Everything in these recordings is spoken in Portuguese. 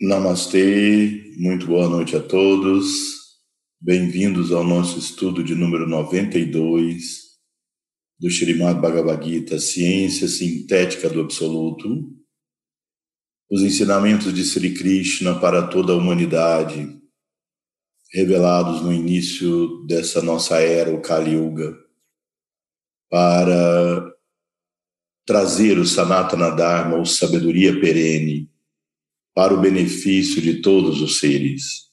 Namastê, muito boa noite a todos. Bem-vindos ao nosso estudo de número 92 do Srimad Bhagavad Gita, Ciência Sintética do Absoluto. Os ensinamentos de Sri Krishna para toda a humanidade, revelados no início dessa nossa era, o Kali Yuga, para trazer o Sanatana Dharma, ou sabedoria perene, para o benefício de todos os seres,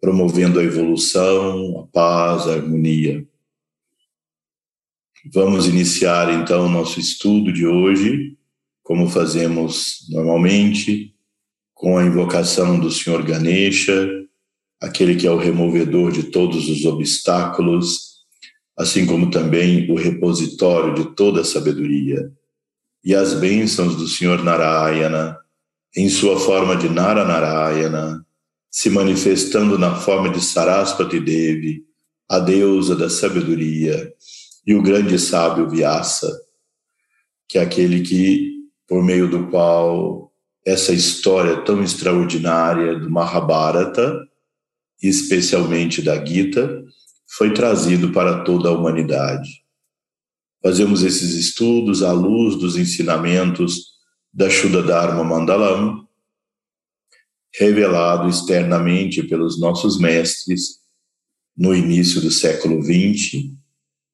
promovendo a evolução, a paz, a harmonia. Vamos iniciar então o nosso estudo de hoje, como fazemos normalmente, com a invocação do Senhor Ganesha, aquele que é o removedor de todos os obstáculos, assim como também o repositório de toda a sabedoria, e as bênçãos do Senhor Narayana, em sua forma de Nara Narayana, se manifestando na forma de Saraswati Devi, a deusa da sabedoria, e o grande sábio Vyasa, que é aquele que, por meio do qual essa história tão extraordinária do Mahabharata, especialmente da Gita, foi trazido para toda a humanidade. Fazemos esses estudos à luz dos ensinamentos da Shuddha Dharma Mandalam, revelado externamente pelos nossos mestres no início do século XX,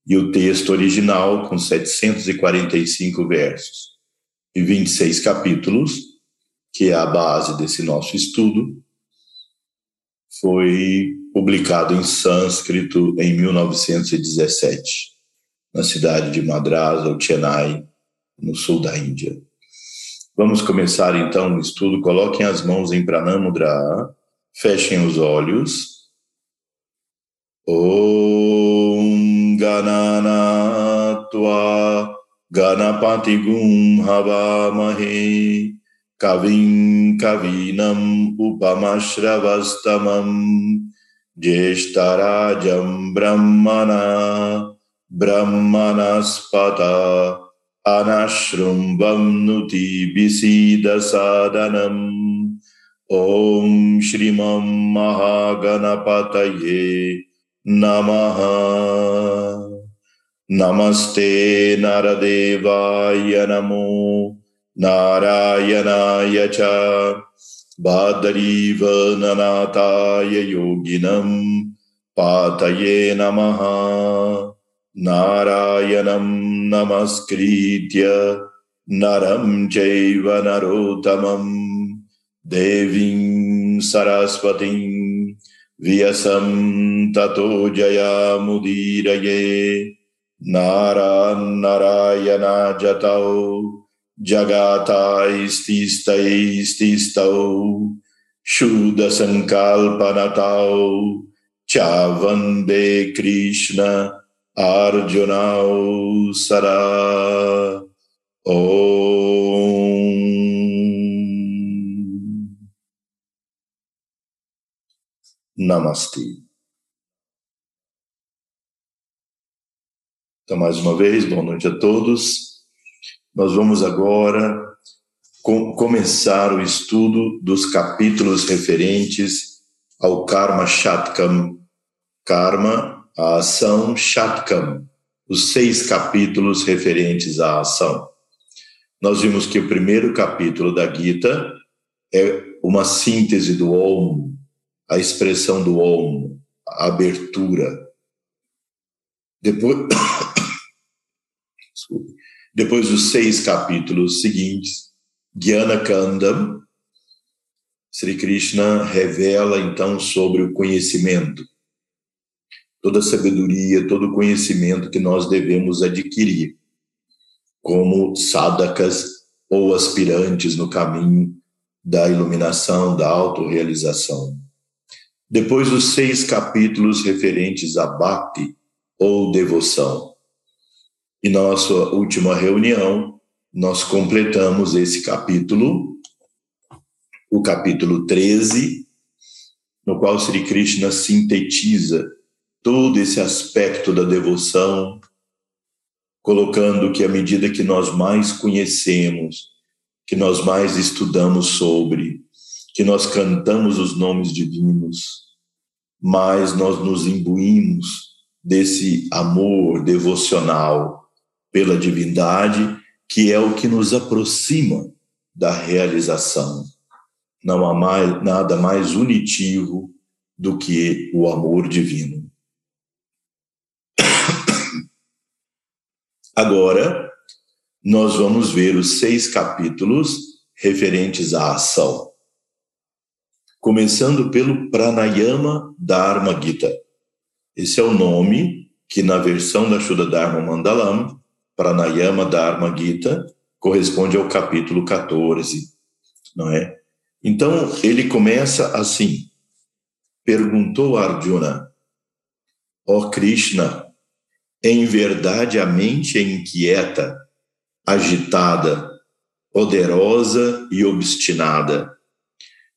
e o texto original, com 745 versos e 26 capítulos, que é a base desse nosso estudo, foi publicado em sânscrito em 1917, na cidade de Madras, ou Chennai, no sul da Índia. Vamos começar então o estudo. Coloquem as mãos em Pranamudra, fechem os olhos. Om Gananatva Ganapati Gum Havamahe Kavim Kavinam Upamashravastamam Jeshtarajam Brahmana Brahmanaspata anashrumbam nuti bisida sadanam om shrimam mahaganapataye namaha namaste naradevaya namo नारायणाय च भादरीवननाथाय योगिनं पातये नमः नारायणं नमस्कृत्य नरं चैव नरोत्तमं देवीं सरस्वतीं व्यसं ततो जयामुदीरये नारायणाजतौ जगातास्तिस्तैस्तिस्तौ शुद्धसङ्कल्पनतौ च वन्दे Krishna Arjuna Sara Om Namaste. Então, mais uma vez, boa noite a todos. Nós vamos agora com, começar o estudo dos capítulos referentes ao Karma Shatkam. Karma a ação Shatkam, os seis capítulos referentes à ação. Nós vimos que o primeiro capítulo da Gita é uma síntese do Om, a expressão do Om, a abertura. Depois, depois dos seis capítulos seguintes, Gyana Kandam, Sri Krishna revela então sobre o conhecimento toda a sabedoria, todo o conhecimento que nós devemos adquirir como sadakas ou aspirantes no caminho da iluminação, da autorrealização. Depois dos seis capítulos referentes a Bhakti ou devoção. E nossa última reunião, nós completamos esse capítulo, o capítulo 13, no qual Sri Krishna sintetiza todo esse aspecto da devoção, colocando que à medida que nós mais conhecemos, que nós mais estudamos sobre, que nós cantamos os nomes divinos, mais nós nos imbuímos desse amor devocional pela divindade, que é o que nos aproxima da realização. Não há mais, nada mais unitivo do que o amor divino. Agora, nós vamos ver os seis capítulos referentes à ação. Começando pelo Pranayama Dharma Gita. Esse é o nome que, na versão da Shuddha Dharma Mandalam, Pranayama Dharma Gita, corresponde ao capítulo 14, não é? Então, ele começa assim: Perguntou Arjuna, ó oh Krishna, em verdade a mente é inquieta, agitada, poderosa e obstinada.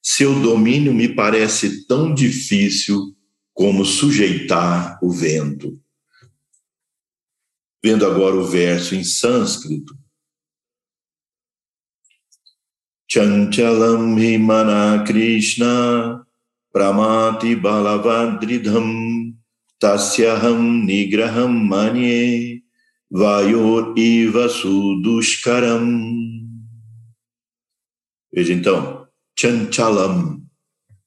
Seu domínio me parece tão difícil como sujeitar o vento. Vendo agora o verso em sânscrito. Chanchalam himana Krishna pramati balavadridham tasyaham nigraham manye vayor iva sudushkaram. Veja então, chanchalam,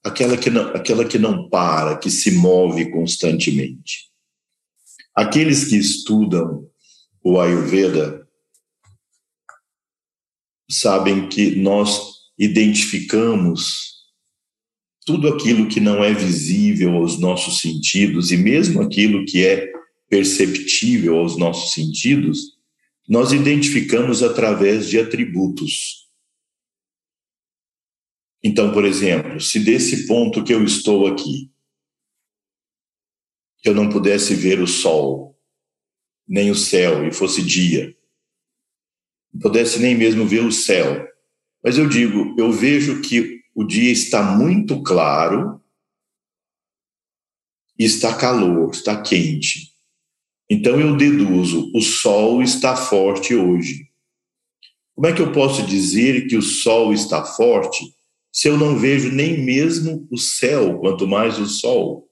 aquela que não, aquela que não para, que se move constantemente. Aqueles que estudam o Ayurveda sabem que nós identificamos tudo aquilo que não é visível aos nossos sentidos e mesmo aquilo que é perceptível aos nossos sentidos, nós identificamos através de atributos. Então, por exemplo, se desse ponto que eu estou aqui, eu não pudesse ver o sol, nem o céu, e fosse dia, não pudesse nem mesmo ver o céu, mas eu digo, eu vejo que o dia está muito claro, está calor, está quente. Então eu deduzo, o sol está forte hoje. Como é que eu posso dizer que o sol está forte se eu não vejo nem mesmo o céu, quanto mais o sol?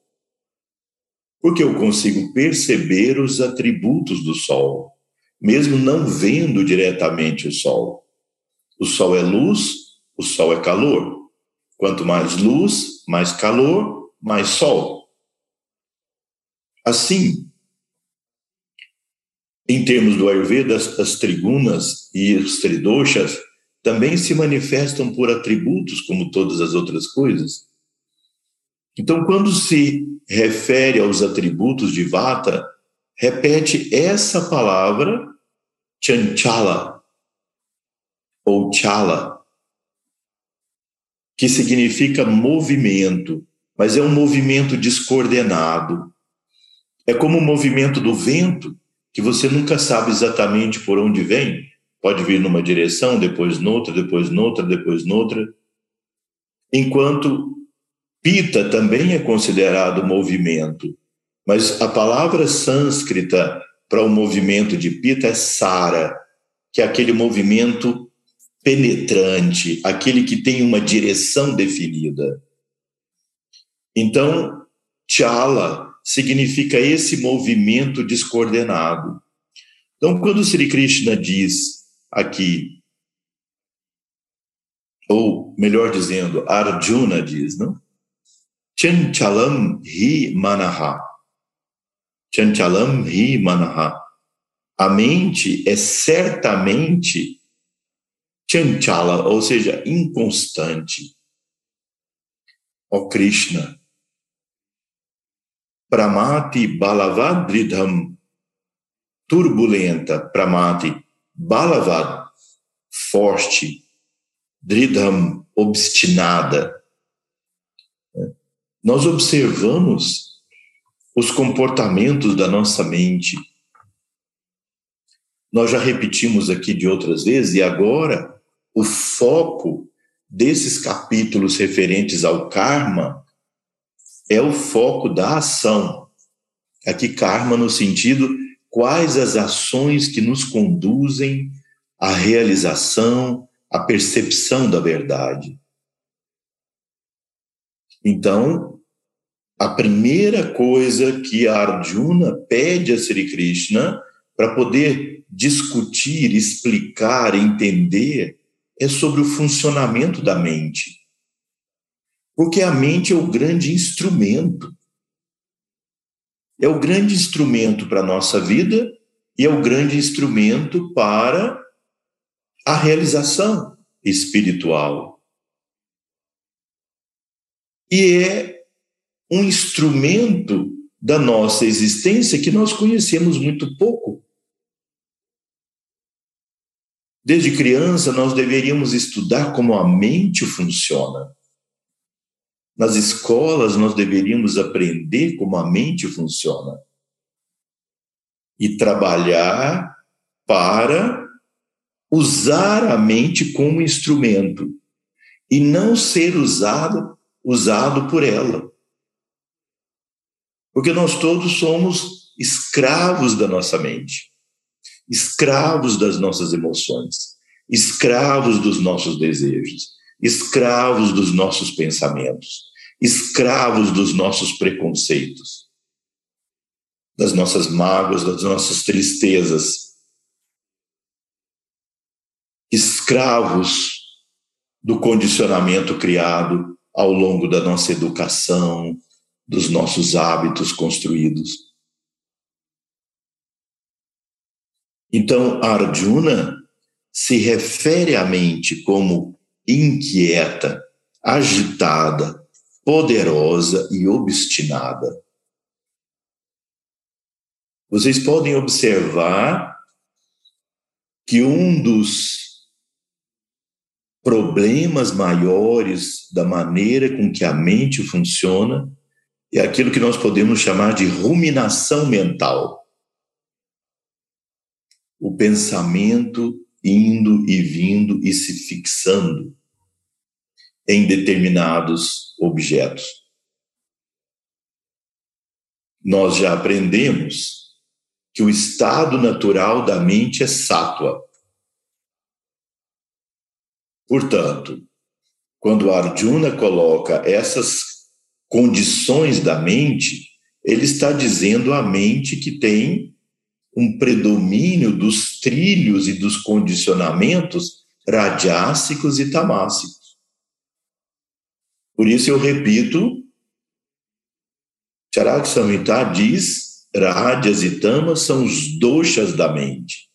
Porque eu consigo perceber os atributos do sol, mesmo não vendo diretamente o sol. O sol é luz, o sol é calor. Quanto mais luz, mais calor, mais sol. Assim, em termos do Ayurveda, as trigunas e os tridoshas também se manifestam por atributos, como todas as outras coisas. Então, quando se refere aos atributos de Vata, repete essa palavra, chanchala, ou chala, que significa movimento, mas é um movimento descoordenado. É como o movimento do vento, que você nunca sabe exatamente por onde vem. Pode vir numa direção, depois noutra, depois noutra, depois noutra. Enquanto pita também é considerado movimento, mas a palavra sânscrita para o movimento de pita é sara, que é aquele movimento penetrante, aquele que tem uma direção definida. Então, chala significa esse movimento descoordenado. Então, quando Sri Krishna diz aqui, ou melhor dizendo, Arjuna diz, não? Chanchalam hi manaha. Chanchalam hi manaha. A mente é certamente chanchala, ou seja, inconstante. Ó Krishna, Pramati Balavadridham, turbulenta, Pramati Balavad, forte, Dridham, obstinada. Nós observamos os comportamentos da nossa mente. Nós já repetimos aqui de outras vezes, e agora o foco desses capítulos referentes ao karma é o foco da ação. Aqui, karma no sentido quais as ações que nos conduzem à realização, à percepção da verdade. Então, a primeira coisa que Arjuna pede a Sri Krishna para poder discutir, explicar, entender, é sobre o funcionamento da mente. Porque a mente é o grande instrumento. É o grande instrumento para a nossa vida e é o grande instrumento para a realização espiritual. E é um instrumento da nossa existência que nós conhecemos muito pouco. Desde criança, nós deveríamos estudar como a mente funciona. Nas escolas, nós deveríamos aprender como a mente funciona e trabalhar para usar a mente como instrumento e não ser usado usado por ela. Porque nós todos somos escravos da nossa mente, escravos das nossas emoções, escravos dos nossos desejos, escravos dos nossos pensamentos, escravos dos nossos preconceitos, das nossas mágoas, das nossas tristezas, escravos do condicionamento criado ao longo da nossa educação, dos nossos hábitos construídos. Então, Arjuna se refere à mente como inquieta, agitada, poderosa e obstinada. Vocês podem observar que um dos problemas maiores da maneira com que a mente funciona é aquilo que nós podemos chamar de ruminação mental. O pensamento indo e vindo e se fixando em determinados objetos. Nós já aprendemos que o estado natural da mente é sátua. Portanto, quando Arjuna coloca essas condições da mente, ele está dizendo à mente que tem um predomínio dos trilhos e dos condicionamentos radiássicos e tamássicos. Por isso eu repito, Charak Samhita diz, rádias e tamas são os doshas da mente.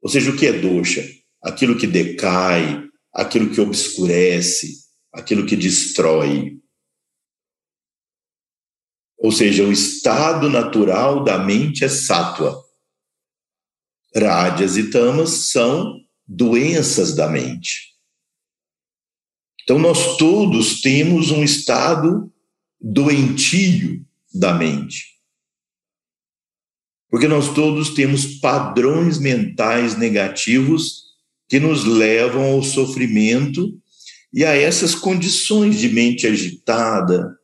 Ou seja, o que é dosha? Aquilo que decai, aquilo que obscurece, aquilo que destrói. Ou seja, o estado natural da mente é sátua. Rádias e tamas são doenças da mente. Então, nós todos temos um estado doentio da mente. Porque nós todos temos padrões mentais negativos que nos levam ao sofrimento e a essas condições de mente agitada,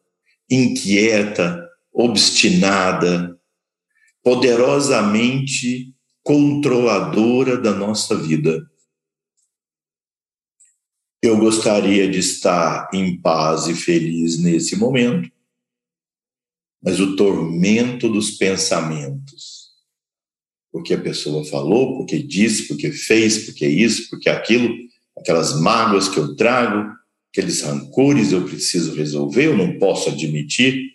inquieta, obstinada, poderosamente controladora da nossa vida. Eu gostaria de estar em paz e feliz nesse momento, mas o tormento dos pensamentos, porque a pessoa falou, porque disse, porque fez, porque isso, porque aquilo, aquelas mágoas que eu trago, aqueles rancores eu preciso resolver, eu não posso admitir.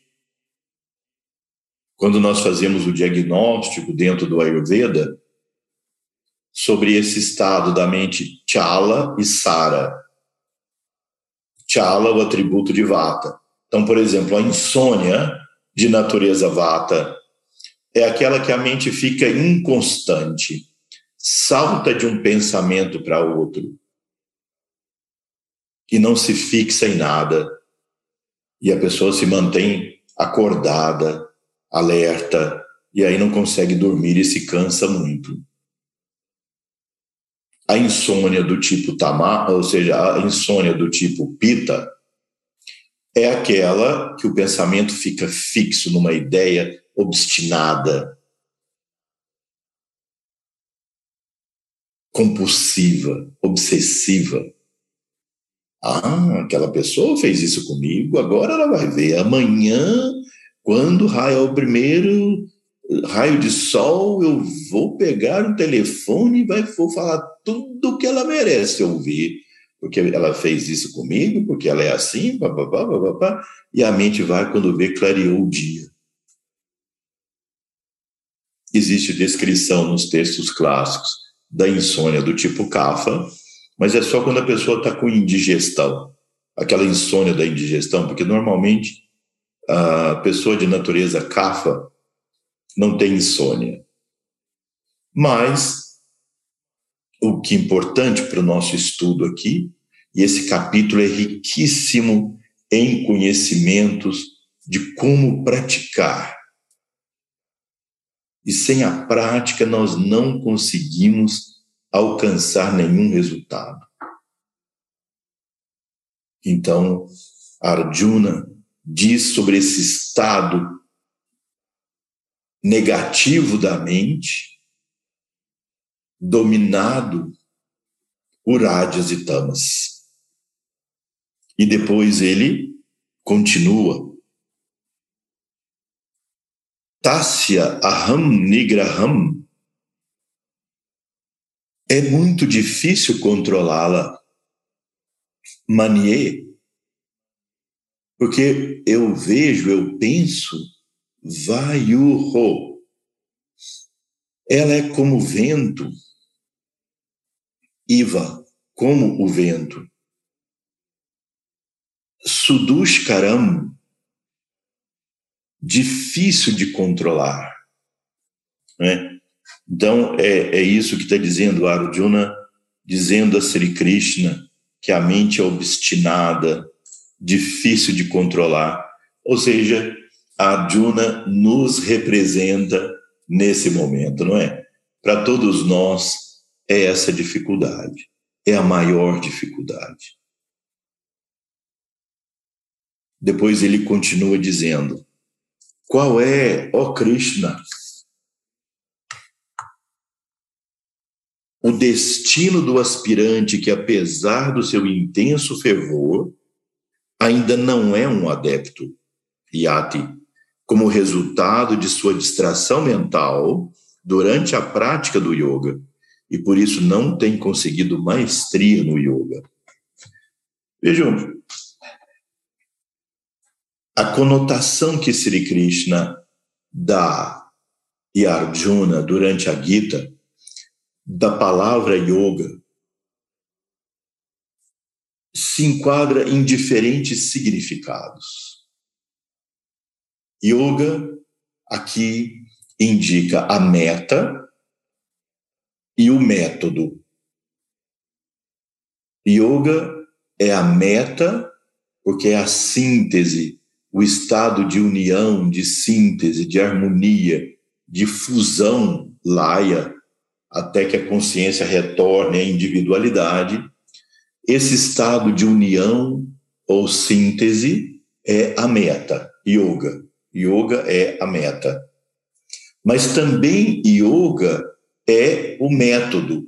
Quando nós fazemos o diagnóstico dentro do Ayurveda sobre esse estado da mente Chala e Sara. Chala, o atributo de Vata. Então, por exemplo, a insônia de natureza Vata é aquela que a mente fica inconstante, salta de um pensamento para outro e não se fixa em nada. E a pessoa se mantém acordada, alerta, e aí não consegue dormir e se cansa muito. A insônia do tipo tamar, ou seja, a insônia do tipo pita, é aquela que o pensamento fica fixo numa ideia obstinada, compulsiva, obsessiva. Ah, aquela pessoa fez isso comigo, agora ela vai ver. Amanhã, quando raia o primeiro raio de sol, eu vou pegar o telefone e vai, vou falar tudo que ela merece ouvir. Porque ela fez isso comigo, porque ela é assim, papapá, papapá, e a mente vai quando vê clareou o dia. Existe descrição nos textos clássicos da insônia do tipo CAFA, mas é só quando a pessoa está com indigestão, aquela insônia da indigestão, porque normalmente a pessoa de natureza CAFA não tem insônia. Mas o que é importante para o nosso estudo aqui, e esse capítulo é riquíssimo em conhecimentos de como praticar. E sem a prática nós não conseguimos alcançar nenhum resultado. Então, Arjuna diz sobre esse estado negativo da mente, dominado por ádias e tamas. E depois ele continua. Tasya aham nigraham é muito difícil controlá-la. Manier, porque eu vejo, eu penso, vayuho. Ela é como vento, Iva, como o vento. Sudushkaram, difícil de controlar. Né? Então, é, é isso que está dizendo Arjuna, dizendo a Sri Krishna que a mente é obstinada, difícil de controlar. Ou seja, Arjuna nos representa nesse momento, não é? Para todos nós, é essa dificuldade, é a maior dificuldade. Depois ele continua dizendo: Qual é, ó Krishna, o destino do aspirante que, apesar do seu intenso fervor, ainda não é um adepto, yati, como resultado de sua distração mental durante a prática do yoga, e por isso não tem conseguido maestria no yoga. Vejam, a conotação que Sri Krishna dá e Arjuna durante a Gita da palavra yoga se enquadra em diferentes significados. Yoga aqui indica a meta e o método. Yoga é a meta, porque é a síntese, o estado de união, de síntese, de harmonia, de fusão, laia, até que a consciência retorne à individualidade. Esse estado de união ou síntese é a meta, yoga. Yoga é a meta. Mas também yoga é o método,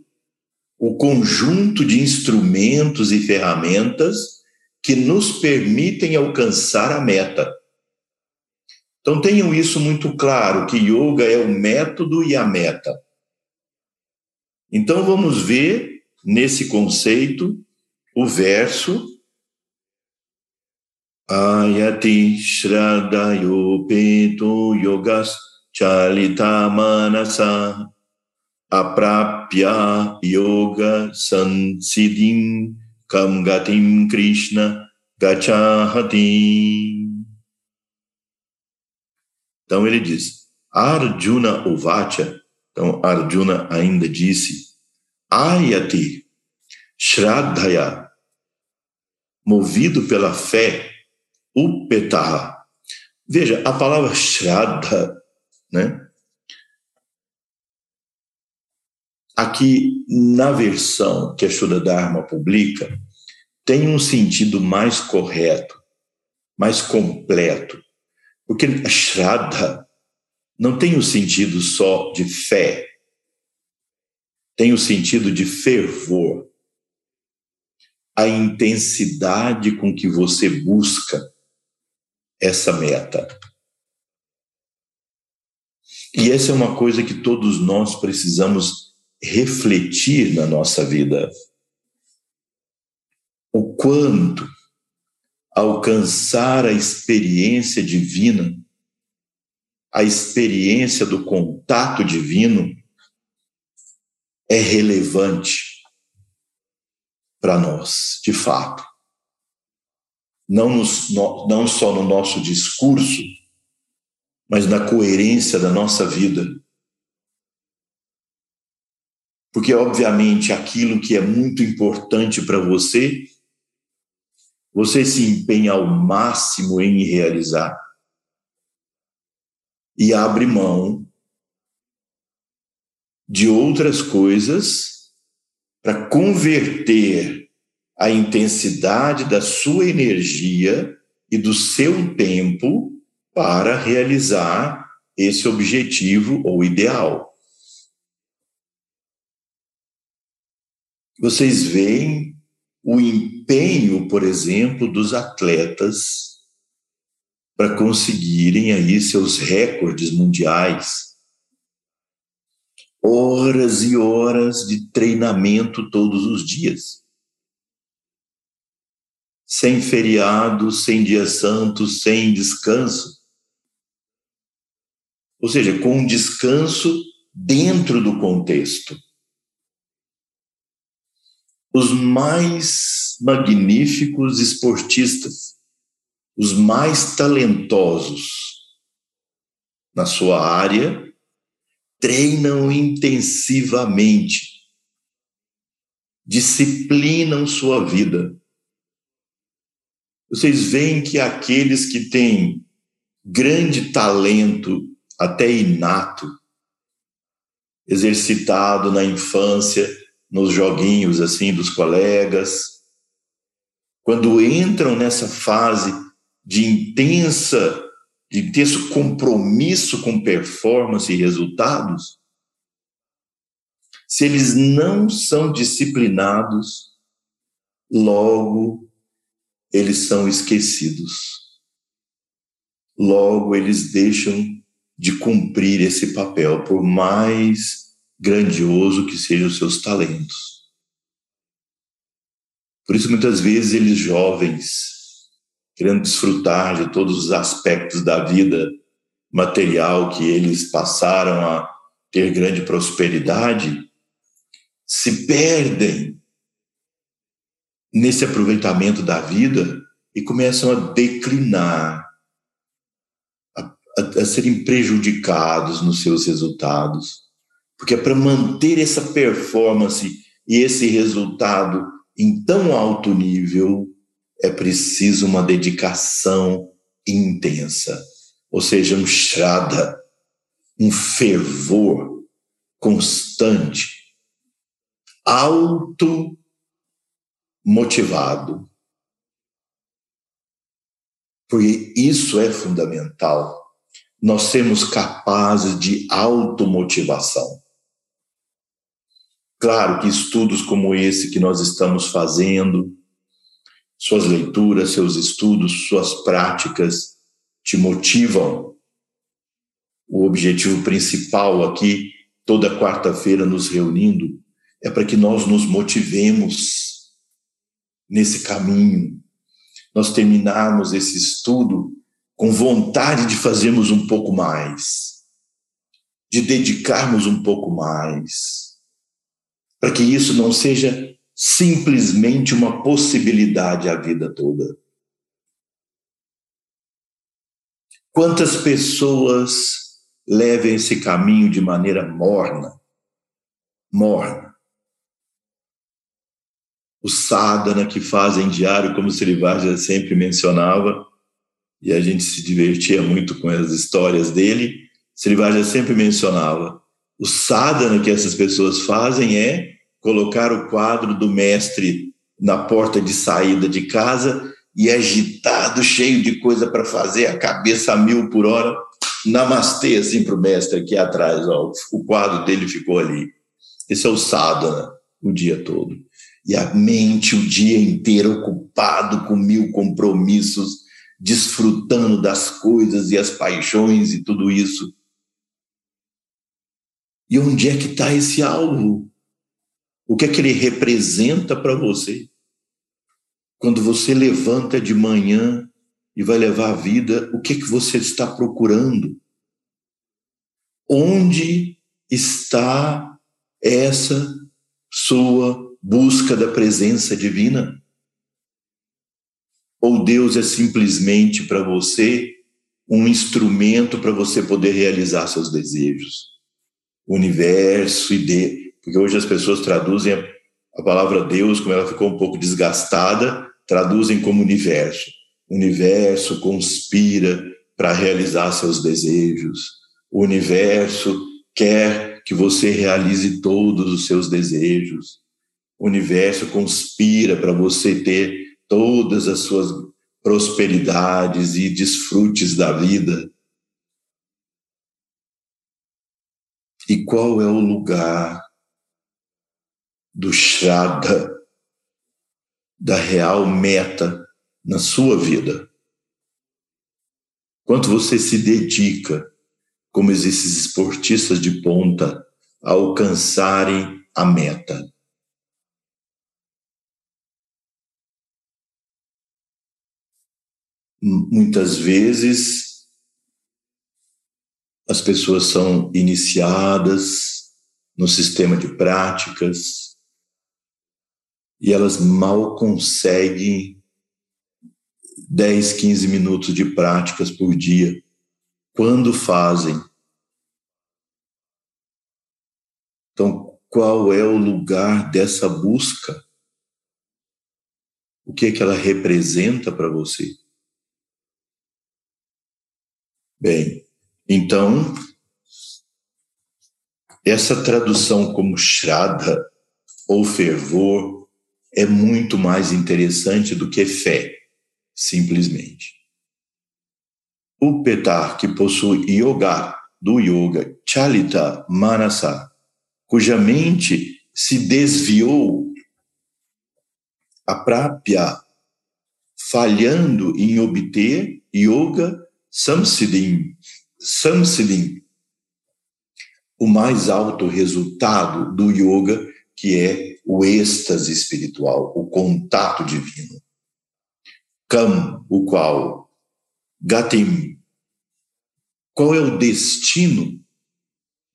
o conjunto de instrumentos e ferramentas que nos permitem alcançar a meta. Então tenham isso muito claro, que yoga é o método e a meta. Então vamos ver nesse conceito o verso Ayati Shraddhayopeto Yogas Chalita Manasa Aprapya Yoga Sansiddhim Kamgatim Krishna Gachahati. Então ele diz, Arjuna Uvacha, então Arjuna ainda disse, Ayati Shraddhaya, movido pela fé, Upetaha. Veja, a palavra Shraddha, né? Aqui, na versão que a Shuddha Dharma publica, tem um sentido mais correto, mais completo, porque a Shraddha não tem o sentido só de fé, tem o sentido de fervor. a intensidade com que você busca essa meta. E essa é uma coisa que todos nós precisamos refletir na nossa vida. O quanto alcançar a experiência divina, a experiência do contato divino, é relevante para nós, de fato. Não, nos, não só no nosso discurso, mas na coerência da nossa vida. Porque, obviamente, aquilo que é muito importante para você, você se empenha ao máximo em realizar e abre mão de outras coisas para converter a intensidade da sua energia e do seu tempo para realizar esse objetivo ou ideal. Vocês veem o empenho, por exemplo, dos atletas para conseguirem aí seus recordes mundiais. Horas e horas de treinamento todos os dias. Sem feriado, sem dia santo, sem descanso. Ou seja, com um descanso dentro do contexto. Os mais magníficos esportistas, os mais talentosos na sua área, treinam intensivamente, disciplinam sua vida. Vocês veem que aqueles que têm grande talento até inato, exercitado na infância, nos joguinhos assim dos colegas. Quando entram nessa fase de intensa, de intenso compromisso com performance e resultados, se eles não são disciplinados, logo eles são esquecidos. Logo eles deixam de cumprir esse papel, por mais grandioso que sejam os seus talentos. Por isso, muitas vezes, eles jovens, querendo desfrutar de todos os aspectos da vida material que eles passaram a ter grande prosperidade, se perdem nesse aproveitamento da vida e começam a declinar a, a serem prejudicados nos seus resultados. Porque é para manter essa performance e esse resultado em tão alto nível, é preciso uma dedicação intensa, ou seja, um shraddha, um fervor constante, auto motivado. Porque isso é fundamental nós sermos capazes de automotivação. Claro que estudos como esse que nós estamos fazendo, suas leituras, seus estudos, suas práticas te motivam. O objetivo principal aqui, toda quarta-feira nos reunindo, é para que nós nos motivemos nesse caminho. Nós terminarmos esse estudo com vontade de fazermos um pouco mais, de dedicarmos um pouco mais, para que isso não seja simplesmente uma possibilidade a vida toda. Quantas pessoas levam esse caminho de maneira morna? Morna. O sadhana que fazem diário, como o Srivaja sempre mencionava, e a gente se divertia muito com as histórias dele. Srivaja sempre mencionava: o sadhana que essas pessoas fazem é colocar o quadro do mestre na porta de saída de casa e agitado, cheio de coisa para fazer, a cabeça a mil por hora, namastê assim para o mestre aqui atrás, ó, o quadro dele ficou ali. Esse é o sadhana o dia todo. e a mente o dia inteiro ocupado com mil compromissos, desfrutando das coisas e as paixões e tudo isso. E onde é que está esse alvo? O que é que ele representa para você? Quando você levanta de manhã e vai levar a vida, o que é que você está procurando? Onde está essa sua busca da presença divina? Ou Deus é simplesmente para você um instrumento para você poder realizar seus desejos? O universo e de, porque hoje as pessoas traduzem a palavra Deus, como ela ficou um pouco desgastada, traduzem como universo. O universo conspira para realizar seus desejos. O universo quer que você realize todos os seus desejos. O universo conspira para você ter todas as suas prosperidades e desfrutes da vida. E qual é o lugar do Shraddha, da real meta na sua vida? Quanto você se dedica, como esses esportistas de ponta, a alcançarem a meta? muitas vezes as pessoas são iniciadas no sistema de práticas e elas mal conseguem 10, 15 minutos de práticas por dia. Quando fazem? Então, qual é o lugar dessa busca? O que é que ela representa para você? Bem, então, essa tradução como Shraddha ou fervor é muito mais interessante do que fé, simplesmente. O Petar, que possui yoga, do yoga, Chalita Manasa, cuja mente se desviou, a prápia, falhando em obter yoga Samsiddhin, Samsiddhin, o mais alto resultado do yoga, que é o êxtase espiritual, o contato divino. Kam, o qual, Gatim, qual é o destino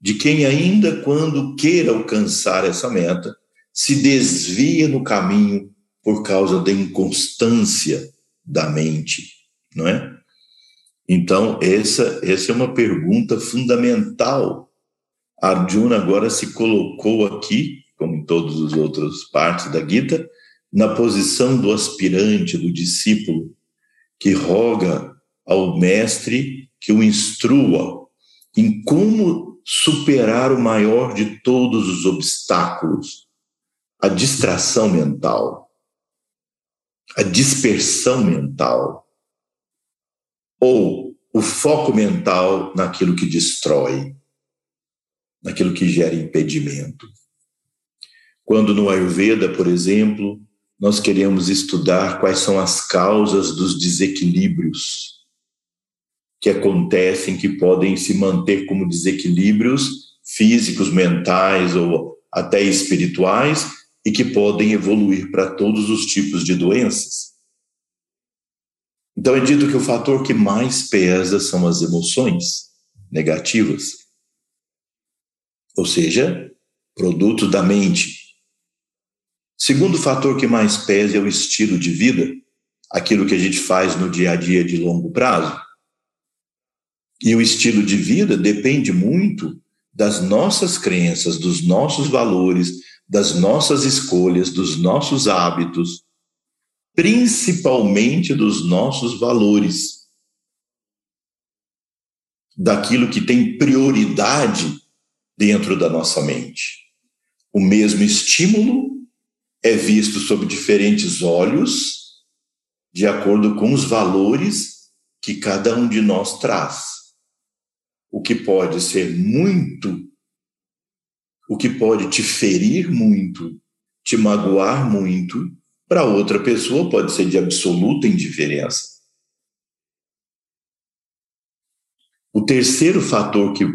de quem ainda quando queira alcançar essa meta, se desvia no caminho por causa da inconstância da mente, não é? Então, essa, essa é uma pergunta fundamental. Arjuna agora se colocou aqui, como em todas as outras partes da Gita, na posição do aspirante, do discípulo, que roga ao mestre que o instrua em como superar o maior de todos os obstáculos, a distração mental, a dispersão mental ou o foco mental naquilo que destrói, naquilo que gera impedimento. Quando no Ayurveda, por exemplo, nós queremos estudar quais são as causas dos desequilíbrios que acontecem, que podem se manter como desequilíbrios físicos, mentais ou até espirituais e que podem evoluir para todos os tipos de doenças. Então é dito que o fator que mais pesa são as emoções negativas, ou seja, produto da mente. Segundo fator que mais pesa é o estilo de vida, aquilo que a gente faz no dia a dia de longo prazo. E o estilo de vida depende muito das nossas crenças, dos nossos valores, das nossas escolhas, dos nossos hábitos, principalmente dos nossos valores, daquilo que tem prioridade dentro da nossa mente. O mesmo estímulo é visto sob diferentes olhos, de acordo com os valores que cada um de nós traz. O que pode ser muito, o que pode te ferir muito, te magoar muito, para outra pessoa pode ser de absoluta indiferença. O terceiro fator que,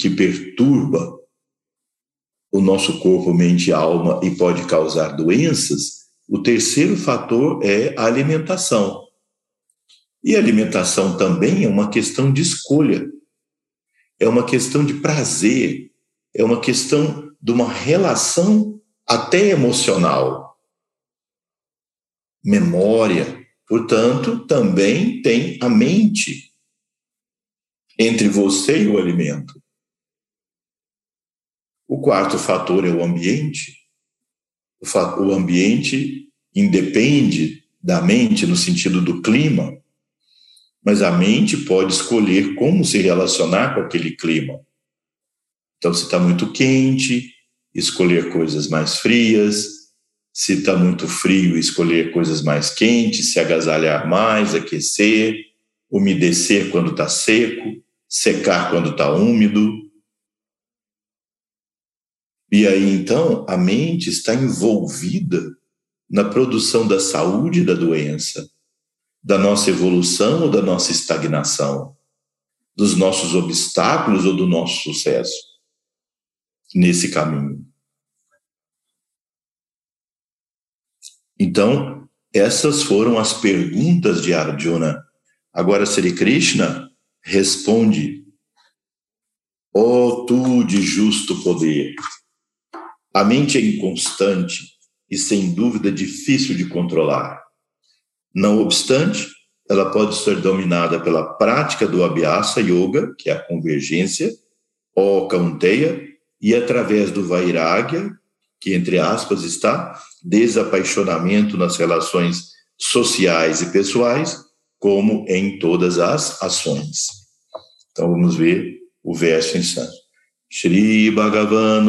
que perturba o nosso corpo, mente e alma e pode causar doenças, o terceiro fator é a alimentação. E a alimentação também é uma questão de escolha, é uma questão de prazer, é uma questão de uma relação até emocional. Memória, portanto, também tem a mente entre você e o alimento. O quarto fator é o ambiente. O ambiente independe da mente no sentido do clima, mas a mente pode escolher como se relacionar com aquele clima. Então, se está muito quente, escolher coisas mais frias, se está muito frio, escolher coisas mais quentes, se agasalhar mais, aquecer, umedecer quando está seco, secar quando está úmido. E aí, então, a mente está envolvida na produção da saúde da doença, da nossa evolução ou da nossa estagnação, dos nossos obstáculos ou do nosso sucesso nesse caminho. Então, essas foram as perguntas de Arjuna. Agora, Sri Krishna responde: Ó oh, tu de justo poder, a mente é inconstante e sem dúvida difícil de controlar. Não obstante, ela pode ser dominada pela prática do Abhyasa Yoga, que é a convergência, ó Kaunteya, e através do Vairagya, que entre aspas está desapaixonamento nas relações sociais e pessoais, como em todas as ações. Então vamos ver o verso em santo. Shri Bhagavan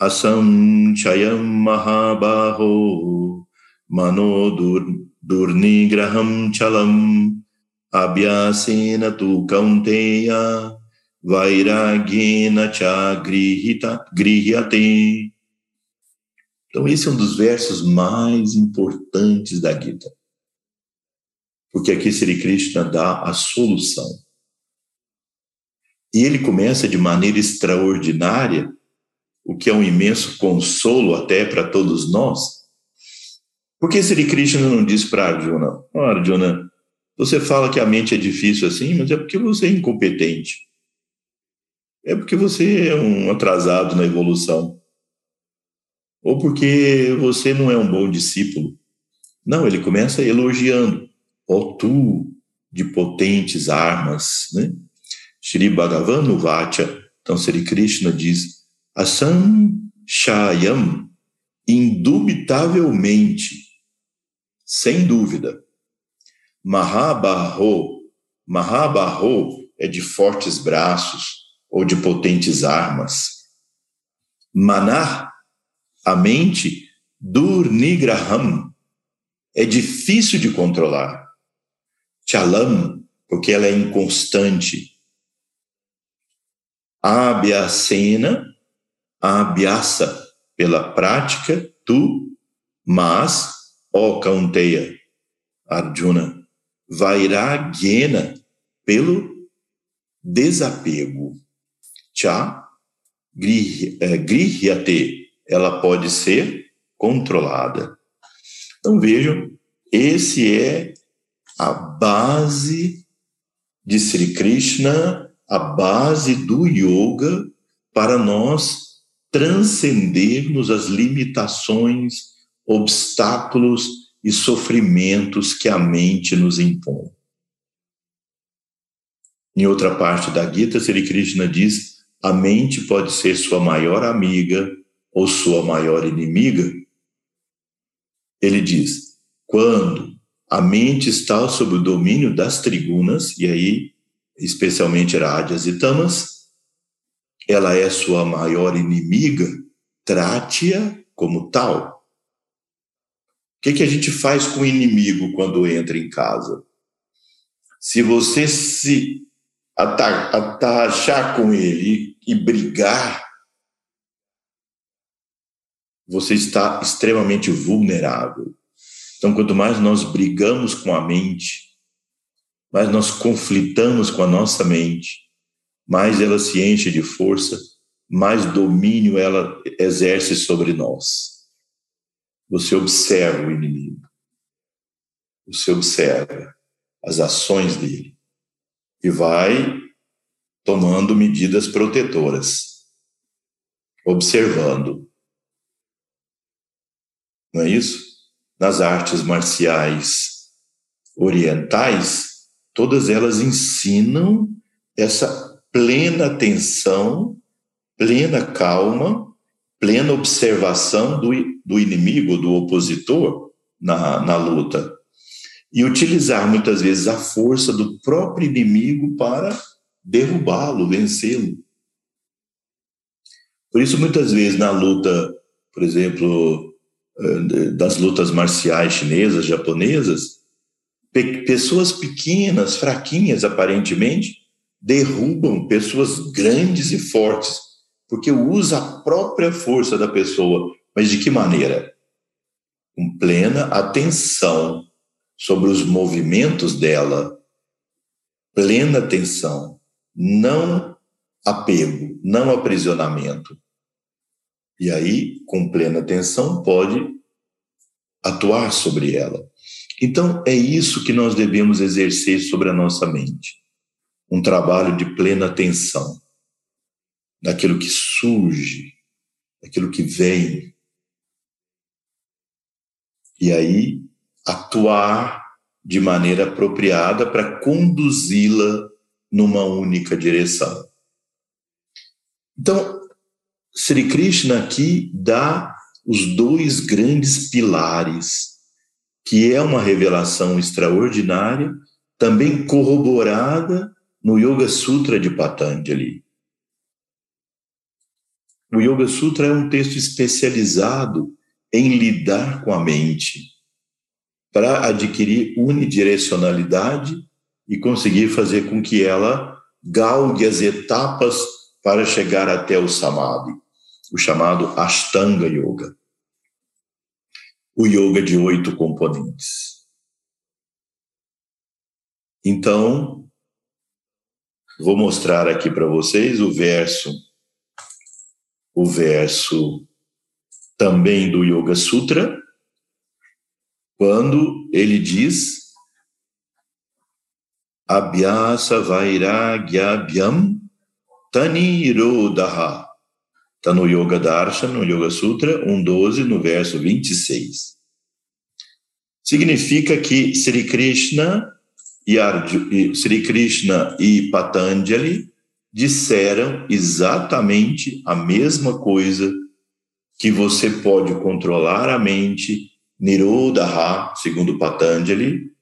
Asam Chayam Mahabaho Mano dur, Durnigraham Chalam Abhyasena Tu Kaunteya Vairagena Cha Grihyate então, esse é um dos versos mais importantes da Gita. Porque aqui Sri Krishna dá a solução. E ele começa de maneira extraordinária, o que é um imenso consolo até para todos nós. Porque Sri Krishna não diz para Arjuna: oh, Arjuna, você fala que a mente é difícil assim, mas é porque você é incompetente. É porque você é um atrasado na evolução ou porque você não é um bom discípulo. Não, ele começa elogiando. Ó oh, tu de potentes armas, né? Shri Bhagavan Vacha, então Sri Krishna diz, Asam Shayam, indubitavelmente, sem dúvida. Mahabaho, Mahabaho é de fortes braços ou de potentes armas. Manar a mente, Durnigraham, é difícil de controlar. Chalam, porque ela é inconstante. Abhyasena, abhyasa, pela prática, tu, mas, ó Kaunteya, Arjuna, vairagyena, pelo desapego. Cha, eh, grihyate, ela pode ser controlada. Então vejam, esse é a base de Sri Krishna, a base do yoga para nós transcendermos as limitações, obstáculos e sofrimentos que a mente nos impõe. Em outra parte da Gita, Sri Krishna diz: a mente pode ser sua maior amiga ou sua maior inimiga, ele diz: quando a mente está sob o domínio das trigunas, e aí, especialmente Rádias e Tamas, ela é sua maior inimiga, trate-a como tal. O que, que a gente faz com o inimigo quando entra em casa? Se você se atachar com ele e brigar, você está extremamente vulnerável. Então, quanto mais nós brigamos com a mente, mais nós conflitamos com a nossa mente, mais ela se enche de força, mais domínio ela exerce sobre nós. Você observa o inimigo, você observa as ações dele e vai tomando medidas protetoras, observando. Não é isso? Nas artes marciais orientais, todas elas ensinam essa plena atenção, plena calma, plena observação do, do inimigo, do opositor na, na luta. E utilizar muitas vezes a força do próprio inimigo para derrubá-lo, vencê-lo. Por isso, muitas vezes na luta, por exemplo, eh, das lutas marciais chinesas, japonesas, pessoas pequenas, fraquinhas aparentemente, derrubam pessoas grandes e fortes, porque usa a própria força da pessoa. Mas de que maneira? Com plena atenção sobre os movimentos dela, plena atenção, não apego, não aprisionamento. E aí, com plena atenção, pode atuar sobre ela. Então, é isso que nós devemos exercer sobre a nossa mente. Um trabalho de plena atenção daquilo que surge, daquilo que vem. E aí, atuar de maneira apropriada para conduzi-la numa única direção. Então, Sri Krishna aqui dá os dois grandes pilares, que é uma revelação extraordinária, também corroborada no Yoga Sutra de Patanjali. O Yoga Sutra é um texto especializado em lidar com a mente, para adquirir unidirecionalidade e conseguir fazer com que ela galgue as etapas para chegar até o Samadhi, o chamado Ashtanga Yoga. O yoga de oito componentes. Então, vou mostrar aqui para vocês o verso, o verso também do Yoga Sutra, quando ele diz Abhyasa Vairagyabhyam Tanirodaha. Está no Yoga Darshan, no Yoga Sutra 1.12, no verso 26. Significa que Sri Krishna e, Arju, Sri Krishna e Patanjali disseram exatamente a mesma coisa que você pode controlar a mente, Nirodha, segundo Patanjali,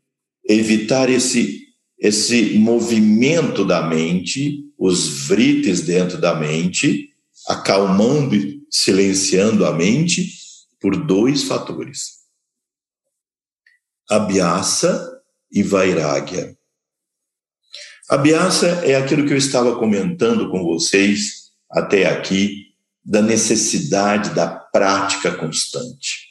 evitar esse esse movimento da mente, os vrites dentro da mente, acalmando e silenciando a mente por dois fatores: Abhyasa e Vairagya. Abhyasa é aquilo que eu estava comentando com vocês até aqui, da necessidade da prática constante.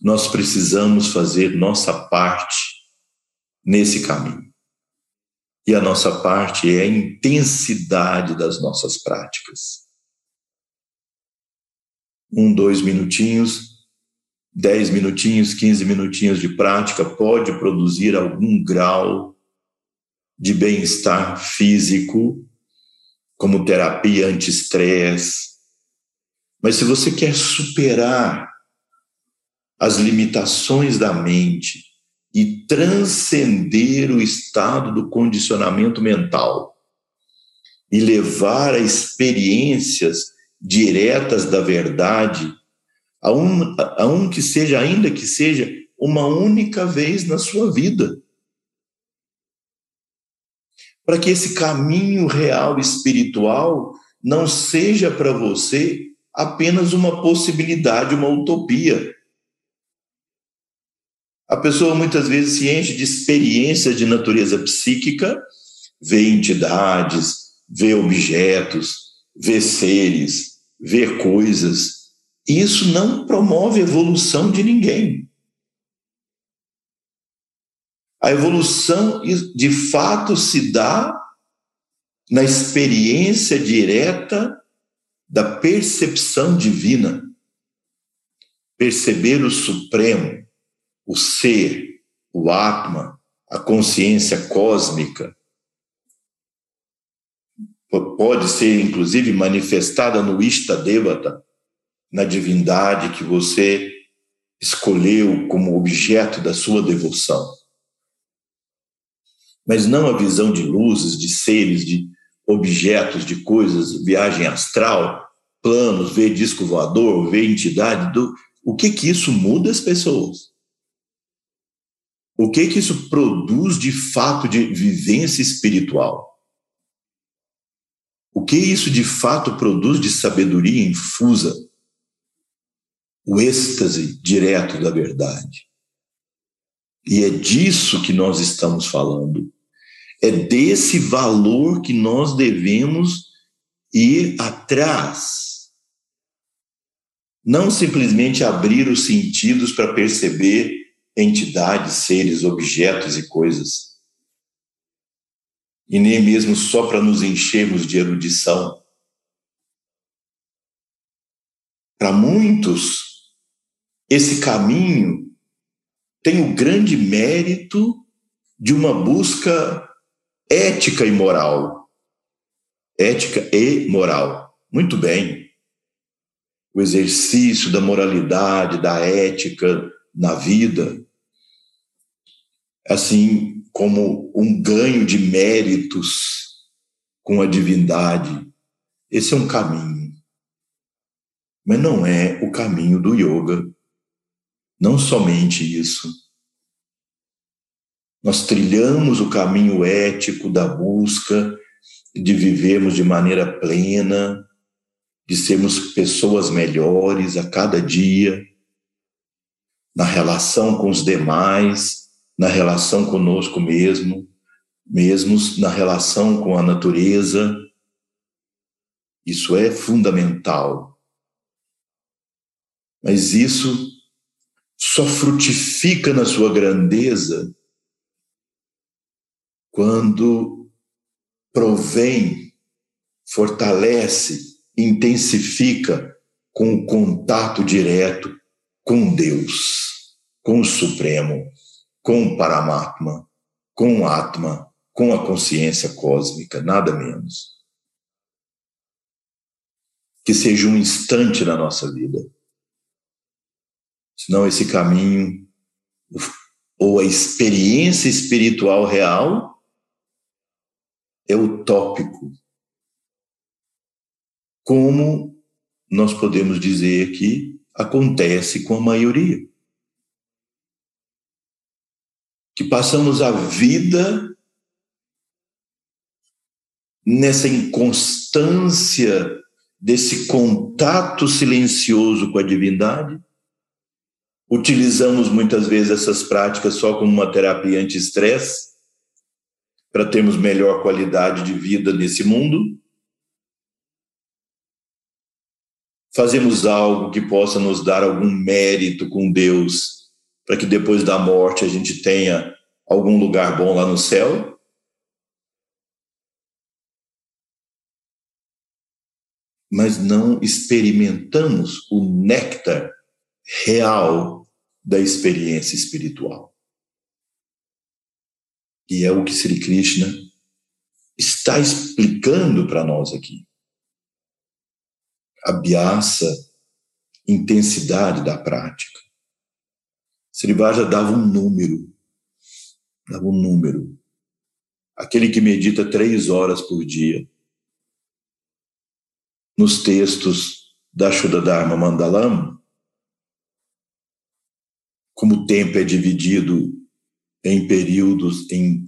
nós precisamos fazer nossa parte nesse caminho. E a nossa parte é a intensidade das nossas práticas. Um, dois minutinhos, dez minutinhos, quinze minutinhos de prática pode produzir algum grau de bem-estar físico, como terapia anti-estresse. Mas se você quer superar as limitações da mente e transcender o estado do condicionamento mental e levar a experiências diretas da verdade a um, a um que seja, ainda que seja, uma única vez na sua vida. Para que esse caminho real espiritual não seja para você apenas uma possibilidade, uma utopia, a pessoa muitas vezes se enche de experiências de natureza psíquica, vê entidades, vê objetos, vê seres, ver coisas. Isso não promove evolução de ninguém. A evolução, de fato, se dá na experiência direta da percepção divina. Perceber o Supremo, o Ser, o Atma, a consciência cósmica. Pode ser, inclusive, manifestada no Ishtadevata, na divindade que você escolheu como objeto da sua devoção mas não a visão de luzes, de seres, de objetos, de coisas, viagem astral, planos, ver disco voador, ver entidade. Do... O que que isso muda as pessoas? O que que isso produz de fato de vivência espiritual? O que isso de fato produz de sabedoria infusa? O êxtase direto da verdade. E é disso que nós estamos falando. É desse valor que nós devemos ir atrás. Não simplesmente abrir os sentidos para perceber entidades, seres, objetos e coisas. E nem mesmo só para nos enchermos de erudição. Para muitos, esse caminho tem o grande mérito de uma busca ética e moral. Ética e moral. Muito bem. O exercício da moralidade, da ética na vida, assim como um ganho de méritos com a divindade. Esse é um caminho. Mas não é o caminho do yoga. Não somente isso nós trilhamos o caminho ético da busca de vivermos de maneira plena, de sermos pessoas melhores a cada dia, na relação com os demais, na relação conosco mesmo, mesmos na relação com a natureza. Isso é fundamental. Mas isso só frutifica na sua grandeza quando provém, fortalece, intensifica com o contato direto com Deus, com o Supremo, com o Paramatma, com o Atma, com a consciência cósmica, nada menos. Que seja um instante na nossa vida. Senão esse caminho, ou a experiência espiritual real, é utópico. Como nós podemos dizer que acontece com a maioria. Que passamos a vida nessa inconstância desse contato silencioso com a divindade. Utilizamos muitas vezes essas práticas só como uma terapia anti-estresse para termos melhor qualidade de vida nesse mundo. Fazemos algo que possa nos dar algum mérito com Deus, para que depois da morte a gente tenha algum lugar bom lá no céu. Mas não experimentamos o néctar real da experiência espiritual. E é o que Sri Krishna está explicando para nós aqui. A biaça, intensidade da prática. Sri Vaja dava um número, dava um número. Aquele que medita três horas por dia. Nos textos da Shuddha Mandalam, como o tempo é dividido em períodos, em,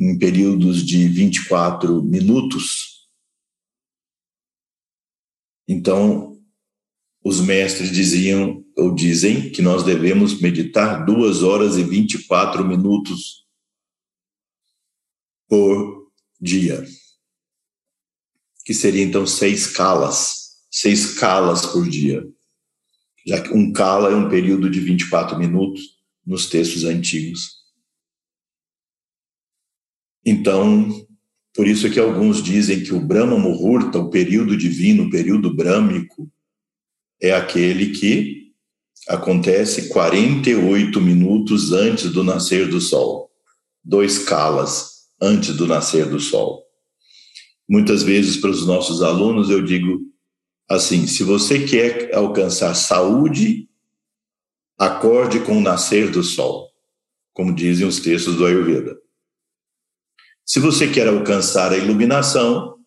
em períodos de 24 minutos. Então, os mestres diziam ou dizem que nós devemos meditar duas horas e 24 minutos por dia, que seria então seis calas, seis kalas por dia, já que um kala é um período de 24 minutos nos textos antigos. Então, por isso é que alguns dizem que o Brahma Muhurta, o período divino, o período brâmico, é aquele que acontece 48 minutos antes do nascer do sol, dois calas antes do nascer do sol. Muitas vezes para os nossos alunos eu digo assim: se você quer alcançar saúde, acorde com o nascer do sol, como dizem os textos do Ayurveda. Se você quer alcançar a iluminação,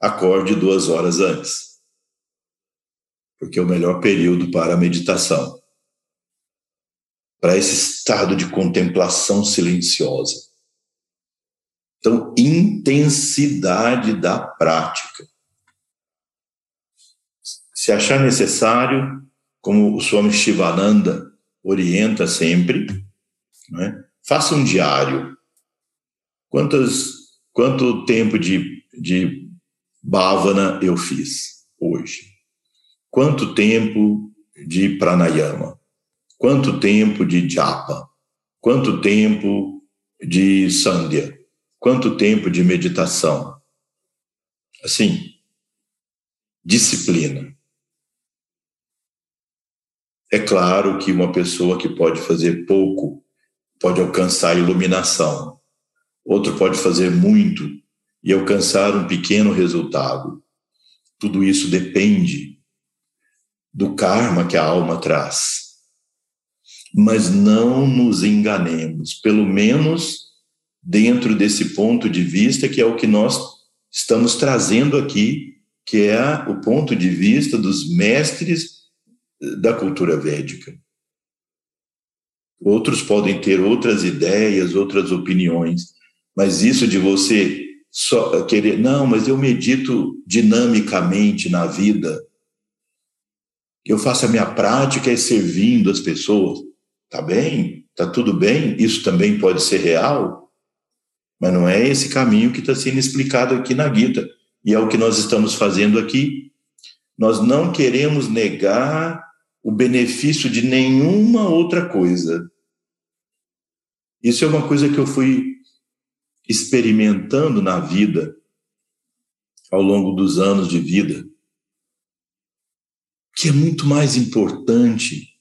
acorde duas horas antes, porque é o melhor período para a meditação, para esse estado de contemplação silenciosa. Então, intensidade da prática. Se achar necessário, como o Swami Shivananda orienta sempre, é? faça um diário Quantas, quanto tempo de, de bhavana eu fiz hoje? Quanto tempo de pranayama? Quanto tempo de japa? Quanto tempo de sandhya? Quanto tempo de meditação? Assim, disciplina. É claro que uma pessoa que pode fazer pouco pode alcançar iluminação, outro pode fazer muito e alcançar um pequeno resultado. Tudo isso depende do karma que a alma traz. Mas não nos enganemos, pelo menos dentro desse ponto de vista que é o que nós estamos trazendo aqui, que é o ponto de vista dos mestres da cultura védica. Outros podem ter outras ideias, outras opiniões, mas isso de você só querer, não, mas eu medito dinamicamente na vida, eu faço a minha prática é servindo as pessoas. Tá bem? Tá tudo bem? Isso também pode ser real, mas não é esse caminho que está sendo explicado aqui na Gita. E é o que nós estamos fazendo aqui. Nós não queremos negar o benefício de nenhuma outra coisa. Isso é uma coisa que eu fui experimentando na vida, ao longo dos anos de vida, que é muito mais importante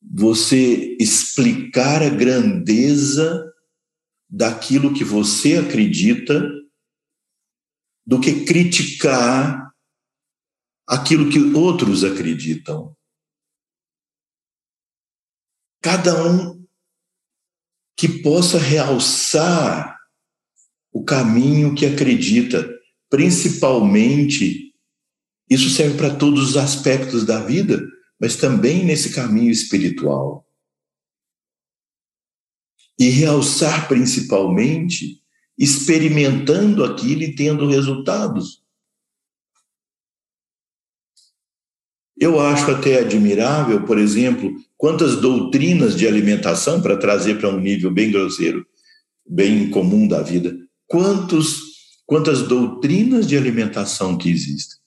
você explicar a grandeza daquilo que você acredita do que criticar aquilo que outros acreditam. Cada um que possa realçar o caminho que acredita, principalmente, isso serve para todos os aspectos da vida, mas também nesse caminho espiritual. E realçar principalmente experimentando aquilo e tendo resultados. Eu acho até admirável, por exemplo, quantas doutrinas de alimentação, para trazer para um nível bem grosseiro, bem comum da vida, quantos, quantas doutrinas de alimentação que existem.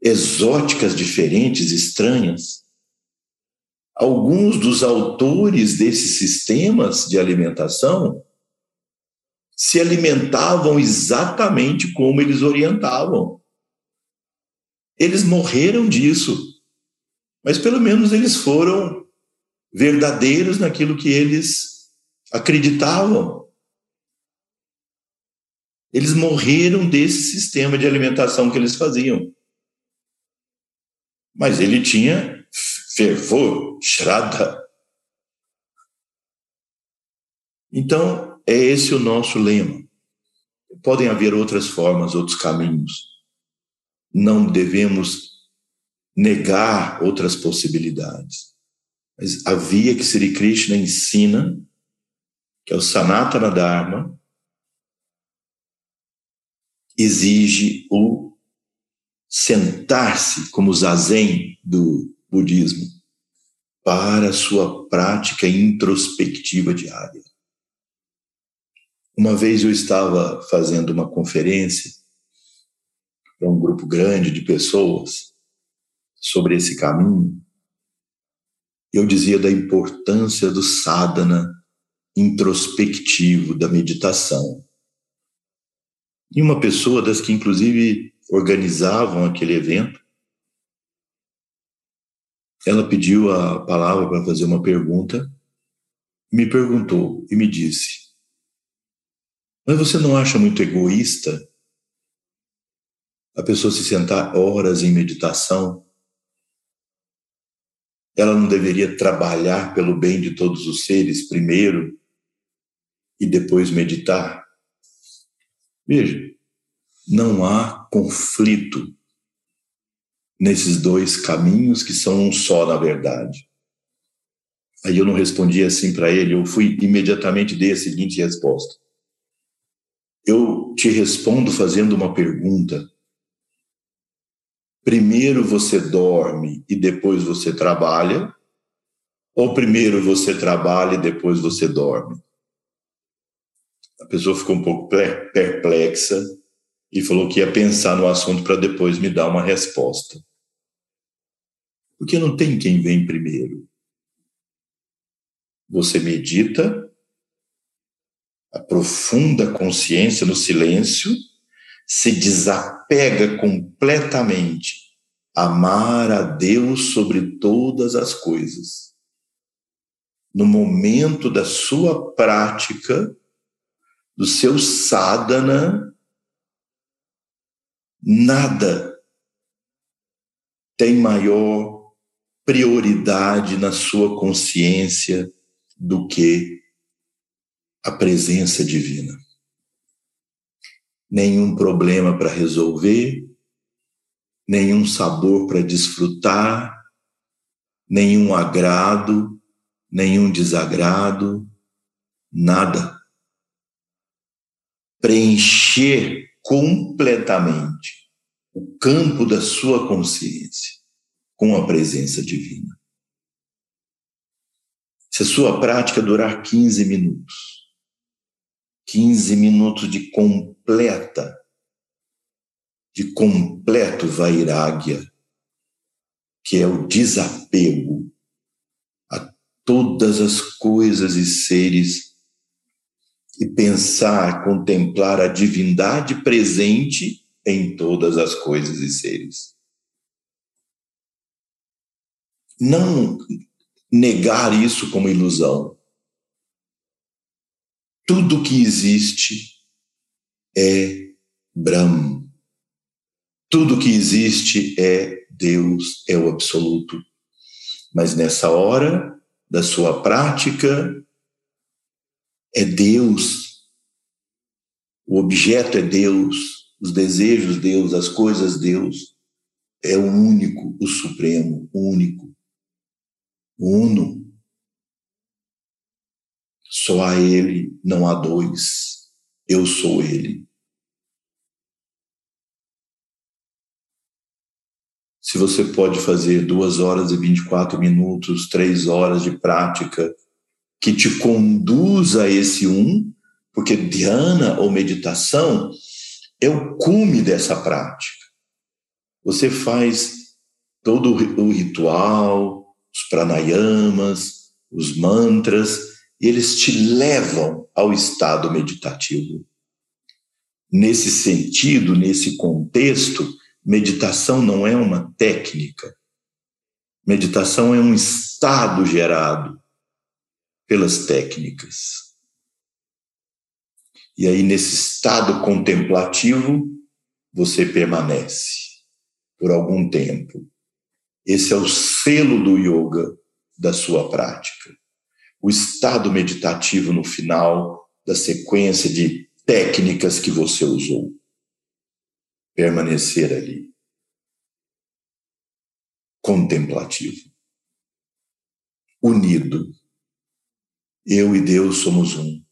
Exóticas, diferentes, estranhas. Alguns dos autores desses sistemas de alimentação se alimentavam exatamente como eles orientavam. Eles morreram disso mas pelo menos eles foram verdadeiros naquilo que eles acreditavam. Eles morreram desse sistema de alimentação que eles faziam. Mas ele tinha fervor, Shraddha. Então, é esse o nosso lema. Podem haver outras formas, outros caminhos. Não devemos negar outras possibilidades. Mas a via que Sri Krishna ensina, que é o Sanatana Dharma, exige o sentar-se como zazen do budismo para sua prática introspectiva diária. Uma vez eu estava fazendo uma conferência para um grupo grande de pessoas sobre esse caminho, eu dizia da importância do sadhana introspectivo, da meditação. E uma pessoa das que, inclusive, organizavam aquele evento, ela pediu a palavra para fazer uma pergunta, me perguntou e me disse: Mas você não acha muito egoísta a pessoa se sentar horas em meditação ela não deveria trabalhar pelo bem de todos os seres primeiro e depois meditar? Veja, não há conflito nesses dois caminhos que são um só, na verdade. Aí eu não respondi assim para ele, eu fui imediatamente dei a seguinte resposta. Eu te respondo fazendo uma pergunta primeiro você dorme e depois você trabalha? Ou primeiro você trabalha e depois você dorme? A pessoa ficou um pouco perplexa e falou que ia pensar no assunto para depois me dar uma resposta. Porque não tem quem vem primeiro. Você medita, a consciência no silêncio se desapega completamente, amar a Deus sobre todas as coisas. No momento da sua prática, do seu sadhana, nada tem maior prioridade na sua consciência do que a presença divina nenhum problema para resolver, nenhum sabor para desfrutar, nenhum agrado, nenhum desagrado, nada. Preencher completamente o campo da sua consciência com a presença divina. Se a sua prática durar 15 minutos, 15 minutos de completa, de completo vairagya, que é o desapego a todas as coisas e seres e pensar, contemplar a divindade presente em todas as coisas e seres. Não negar isso como ilusão. Tudo que existe é Brahma. Tudo que existe é Deus, é o absoluto. Mas nessa hora da sua prática, é Deus. O objeto é Deus, os desejos Deus, as coisas Deus. É o único, o supremo, único, uno. Só há Ele, não há dois. Eu sou Ele. Se você pode fazer duas horas e 24 minutos, três horas de prática que te conduz a esse um, porque dhyana ou meditação é o cume dessa prática. Você faz todo o ritual, os pranayamas, os mantras, e eles te levam ao estado meditativo. Nesse sentido, nesse contexto, meditação não é uma técnica. Meditação é um estado gerado pelas técnicas. E aí, nesse estado contemplativo, você permanece por algum tempo. Esse é o selo do yoga da sua prática o estado meditativo no final da sequência de técnicas que você usou. Permanecer ali. Contemplativo. Unido. Eu e Deus somos um.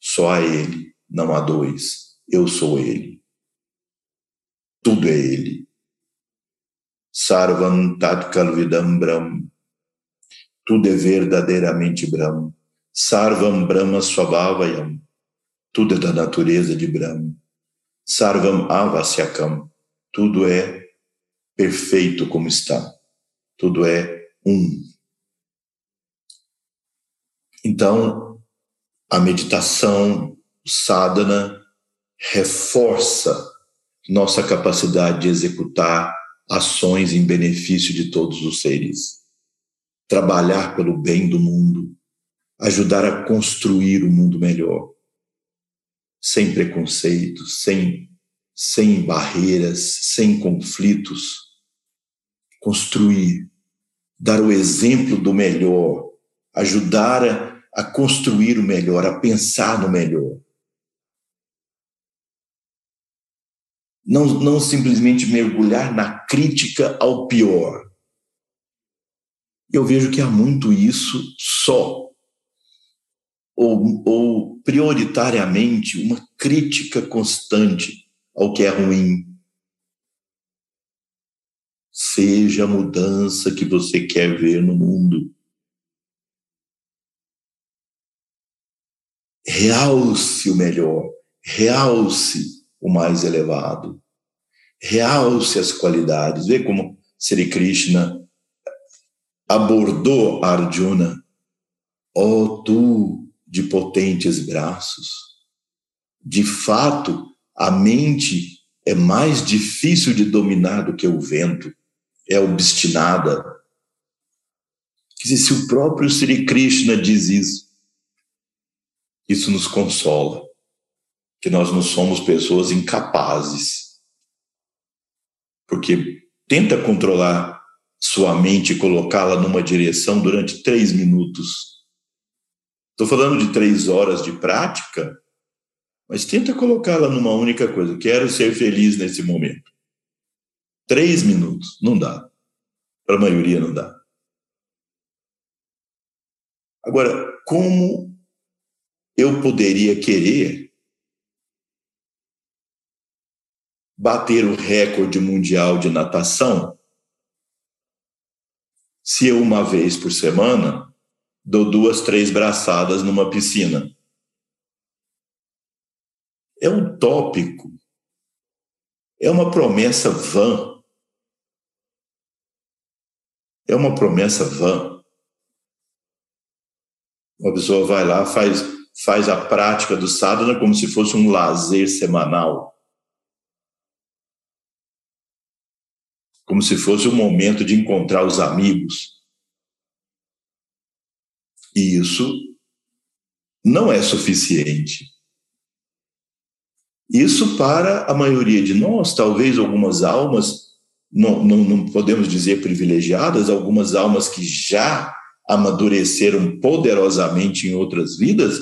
Só há Ele, não há dois. Eu sou Ele. Tudo é Ele. Sarvam Tat Kalvidam Brahm tudo é verdadeiramente Brahma. Sarvam Brahma Swabhavayam, tudo é da natureza de Brahma. Sarvam Avasyakam, tudo é perfeito como está, tudo é um. Então, a meditação, sadhana, reforça nossa capacidade de executar ações em benefício de todos os seres, trabalhar pelo bem do mundo, ajudar a construir um mundo melhor, sem preconceitos, sem, sem barreiras, sem conflitos. Construir, dar o exemplo do melhor, ajudar a, a construir o melhor, a pensar no melhor. Não, não simplesmente mergulhar na crítica ao pior. Eu vejo que há muito isso só ou, ou prioritariamente uma crítica constante ao que é ruim. Seja a mudança que você quer ver no mundo. Realce o melhor, realce o mais elevado, realce as qualidades. Vê como Sri Krishna abordou Arjuna. Ó oh, tu de potentes braços. De fato, a mente é mais difícil de dominar do que o vento, é obstinada. Quer dizer, se o próprio Sri Krishna diz isso, isso nos consola, que nós não somos pessoas incapazes. Porque tenta controlar sua mente e colocá-la numa direção durante três minutos Estou falando de três horas de prática, mas tenta colocá-la numa única coisa. Quero ser feliz nesse momento. Três minutos, não dá. Para a maioria, não dá. Agora, como eu poderia querer bater o recorde mundial de natação se eu, uma vez por semana, dou duas, três braçadas numa piscina. É um tópico. É uma promessa vã. É uma promessa vã. Uma pessoa vai lá, faz, faz a prática do sadhana como se fosse um lazer semanal. Como se fosse o momento de encontrar os amigos e isso não é suficiente. Isso para a maioria de nós, talvez algumas almas, não, não, não podemos dizer privilegiadas, algumas almas que já amadureceram poderosamente em outras vidas.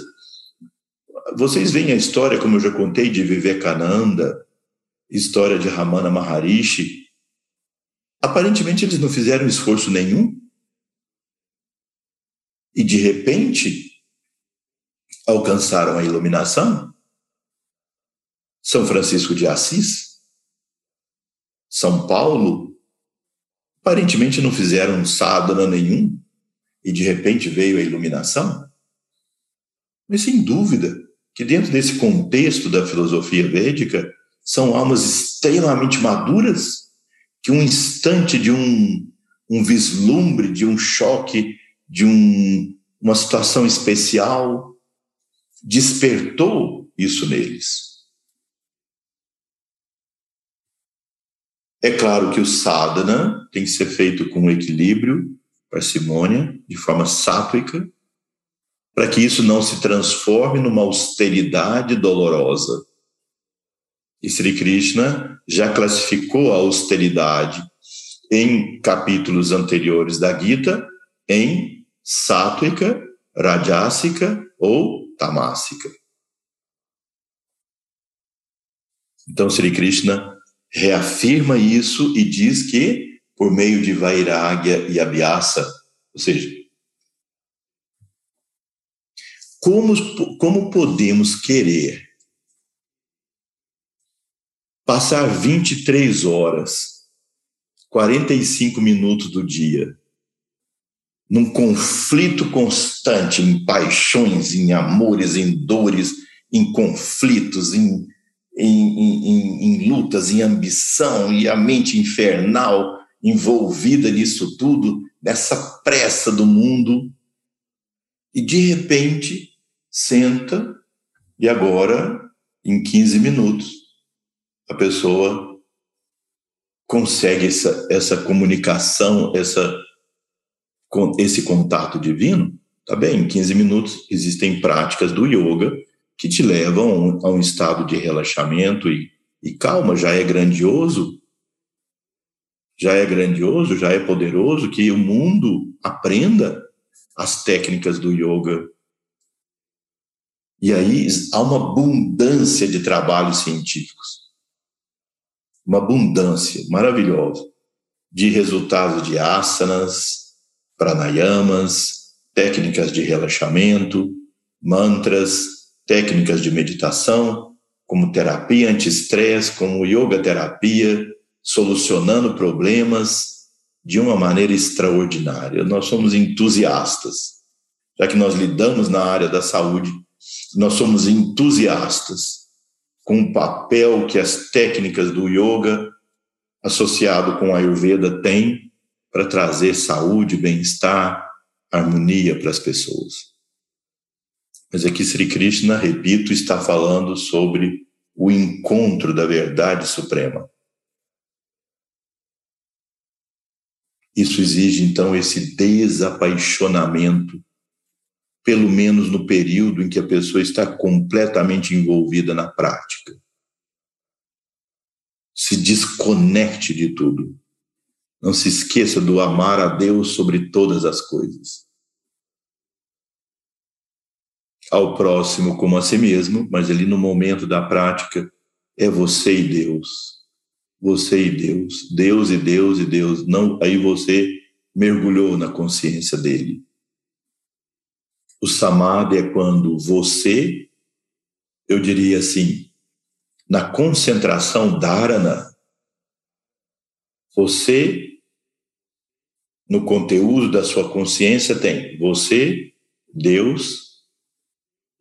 Vocês veem a história, como eu já contei, de Vivekananda, história de Ramana Maharishi. Aparentemente, eles não fizeram esforço nenhum. E de repente alcançaram a iluminação. São Francisco de Assis, São Paulo, aparentemente não fizeram sadhana nenhum. E de repente veio a iluminação. Mas sem dúvida que dentro desse contexto da filosofia védica são almas extremamente maduras que um instante de um, um vislumbre, de um choque de um, uma situação especial, despertou isso neles. É claro que o sadhana tem que ser feito com equilíbrio, parcimônia, de forma sátrica, para que isso não se transforme numa austeridade dolorosa. E Sri Krishna já classificou a austeridade em capítulos anteriores da Gita em sátrica, rajásica ou tamásica. Então, Sri Krishna reafirma isso e diz que, por meio de Vairagya e Abhyasa, ou seja, como, como podemos querer passar 23 horas, 45 minutos do dia num conflito constante, em paixões, em amores, em dores, em conflitos, em, em, em, em lutas, em ambição, e a mente infernal envolvida nisso tudo, nessa pressa do mundo, e de repente senta e agora, em 15 minutos, a pessoa consegue essa, essa comunicação, essa, esse contato divino, tá bem? Em 15 minutos existem práticas do yoga que te levam a um estado de relaxamento e, e calma, já é grandioso, já é grandioso, já é poderoso que o mundo aprenda as técnicas do yoga. E aí há uma abundância de trabalhos científicos uma abundância maravilhosa de resultados de asanas, pranayamas, técnicas de relaxamento, mantras, técnicas de meditação, como terapia anti-estresse, como yoga terapia, solucionando problemas de uma maneira extraordinária. Nós somos entusiastas. Já que nós lidamos na área da saúde, nós somos entusiastas com o papel que as técnicas do yoga associado com a Ayurveda têm para trazer saúde, bem-estar, harmonia para as pessoas. Mas aqui Sri Krishna, repito, está falando sobre o encontro da verdade suprema. Isso exige então esse desapaixonamento pelo menos no período em que a pessoa está completamente envolvida na prática. Se desconecte de tudo. Não se esqueça do amar a Deus sobre todas as coisas. Ao próximo como a si mesmo, mas ali no momento da prática é você e Deus. Você e Deus, Deus e Deus e Deus. Não, aí você mergulhou na consciência dele. O samadhi é quando você, eu diria assim, na concentração dharana, você, no conteúdo da sua consciência, tem você, Deus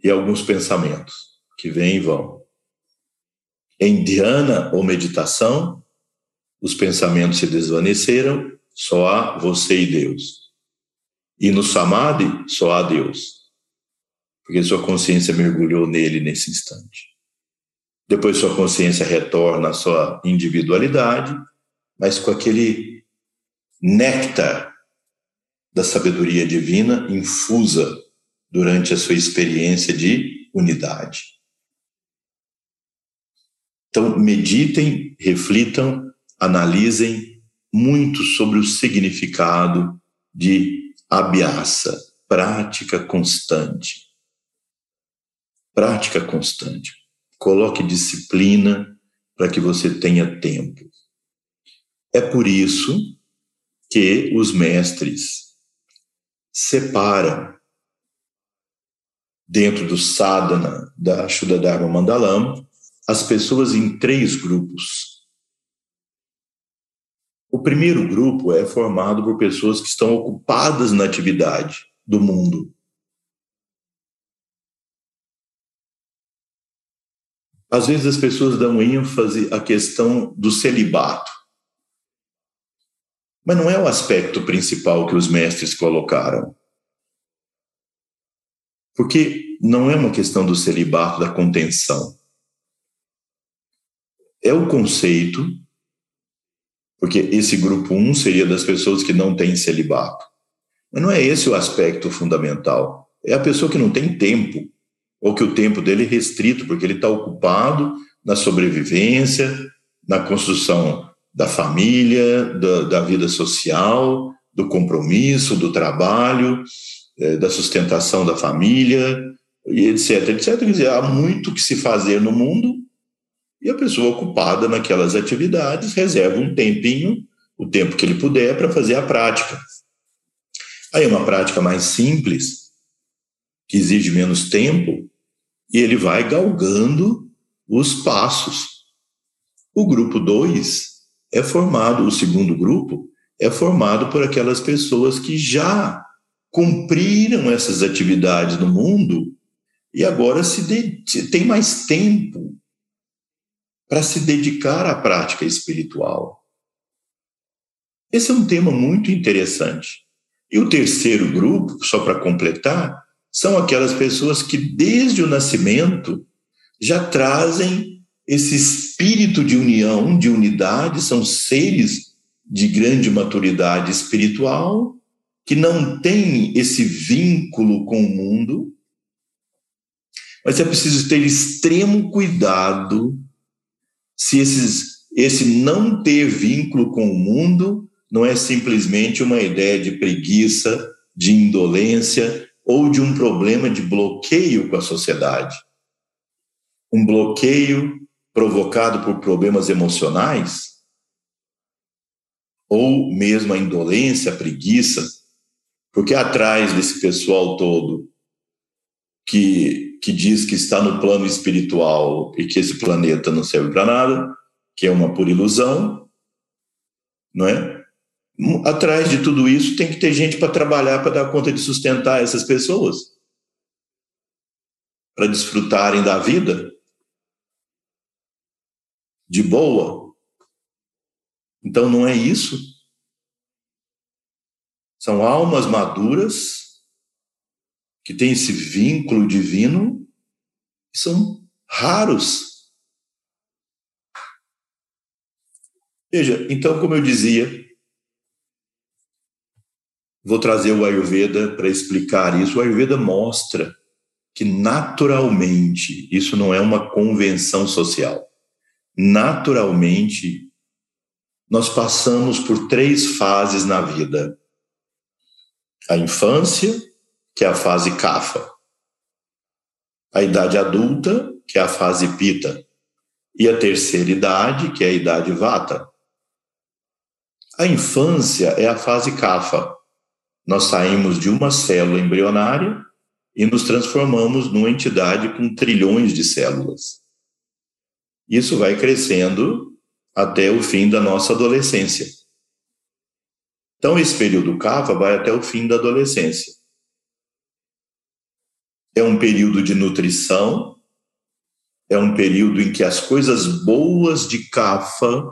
e alguns pensamentos que vêm e vão. Em dhyana ou meditação, os pensamentos se desvaneceram, só há você e Deus. E no samadhi, só há Deus. Porque sua consciência mergulhou nele nesse instante. Depois sua consciência retorna à sua individualidade, mas com aquele néctar da sabedoria divina infusa durante a sua experiência de unidade. Então, meditem, reflitam, analisem muito sobre o significado de abhyasa, prática constante. Prática constante. Coloque disciplina para que você tenha tempo. É por isso que os mestres separam dentro do sadhana da Shuddha Dharma Mandalam as pessoas em três grupos o primeiro grupo é formado por pessoas que estão ocupadas na atividade do mundo. Às vezes as pessoas dão ênfase à questão do celibato. Mas não é o aspecto principal que os mestres colocaram. Porque não é uma questão do celibato, da contenção. É o conceito porque esse grupo 1 um seria das pessoas que não têm celibato. Mas não é esse o aspecto fundamental. É a pessoa que não tem tempo, ou que o tempo dele é restrito, porque ele está ocupado na sobrevivência, na construção da família, da, da vida social, do compromisso, do trabalho, é, da sustentação da família, e etc, etc. Quer dizer, há muito que se fazer no mundo e a pessoa ocupada naquelas atividades reserva um tempinho, o tempo que ele puder, para fazer a prática. Aí uma prática mais simples, que exige menos tempo, e ele vai galgando os passos. O grupo 2 é formado, o segundo grupo é formado por aquelas pessoas que já cumpriram essas atividades no mundo e agora se de, tem mais tempo para se dedicar à prática espiritual. Esse é um tema muito interessante. E o terceiro grupo, só para completar, são aquelas pessoas que desde o nascimento já trazem esse espírito de união, de unidade, são seres de grande maturidade espiritual, que não têm esse vínculo com o mundo, mas é preciso ter extremo cuidado se esses, esse não ter vínculo com o mundo não é simplesmente uma ideia de preguiça, de indolência ou de um problema de bloqueio com a sociedade. Um bloqueio provocado por problemas emocionais, ou mesmo a indolência, a preguiça, porque atrás desse pessoal todo que, que diz que está no plano espiritual e que esse planeta não serve para nada, que é uma pura ilusão, não é? Atrás de tudo isso tem que ter gente para trabalhar para dar conta de sustentar essas pessoas, para desfrutarem da vida de boa. Então não é isso. São almas maduras que têm esse vínculo divino são raros. Veja, então, como eu dizia, vou trazer o Ayurveda para explicar isso. O Ayurveda mostra que naturalmente, isso não é uma convenção social, naturalmente, nós passamos por três fases na vida: a infância, que é a fase Kapha, a idade adulta, que é a fase Pita, e a terceira idade, que é a idade Vata. A infância é a fase Kapha. Nós saímos de uma célula embrionária e nos transformamos numa entidade com trilhões de células. Isso vai crescendo até o fim da nossa adolescência. Então, esse período Kapha vai até o fim da adolescência é um período de nutrição, é um período em que as coisas boas de Cafa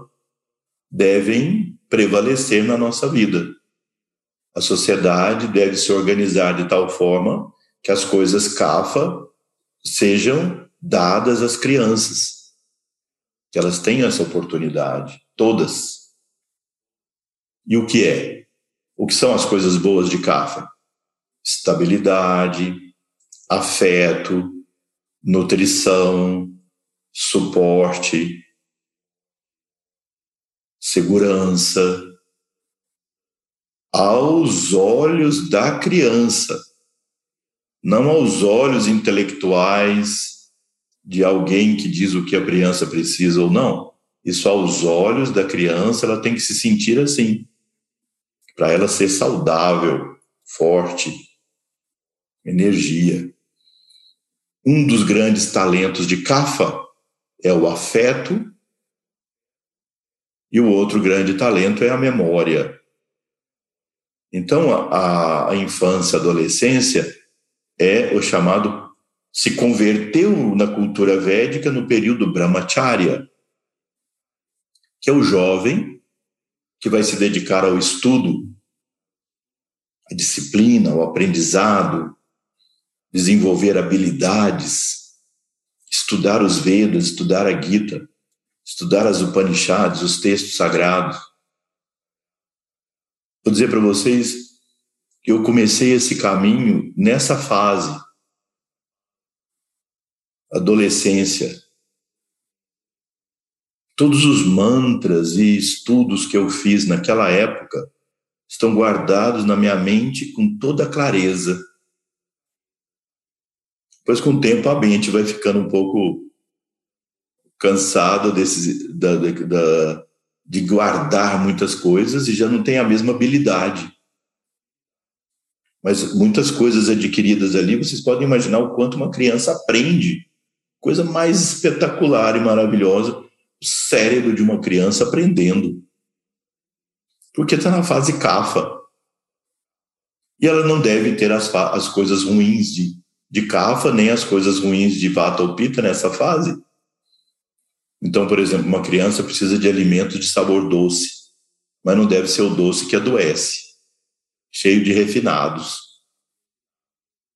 devem prevalecer na nossa vida. A sociedade deve se organizar de tal forma que as coisas Cafa sejam dadas às crianças, que elas tenham essa oportunidade, todas. E o que é? O que são as coisas boas de Cafa? Estabilidade, afeto, nutrição, suporte, segurança, aos olhos da criança, não aos olhos intelectuais de alguém que diz o que a criança precisa ou não. Isso aos olhos da criança, ela tem que se sentir assim, para ela ser saudável, forte, energia. Um dos grandes talentos de Cafa é o afeto, e o outro grande talento é a memória. Então, a, a infância, a adolescência é o chamado se converteu na cultura védica no período brahmacharya, que é o jovem que vai se dedicar ao estudo, à disciplina, ao aprendizado, desenvolver habilidades, estudar os Vedas, estudar a Gita, estudar as Upanishads, os textos sagrados. Vou dizer para vocês que eu comecei esse caminho nessa fase, adolescência. Todos os mantras e estudos que eu fiz naquela época estão guardados na minha mente com toda clareza. Depois, com o tempo, a mente vai ficando um pouco cansada da, da, de guardar muitas coisas e já não tem a mesma habilidade. Mas muitas coisas adquiridas ali, vocês podem imaginar o quanto uma criança aprende. Coisa mais espetacular e maravilhosa, o cérebro de uma criança aprendendo. Porque está na fase cafa. E ela não deve ter as, as coisas ruins de de Kafa, nem as coisas ruins de Vata ou Pitta nessa fase. Então, por exemplo, uma criança precisa de alimento de sabor doce, mas não deve ser o doce que adoece, cheio de refinados.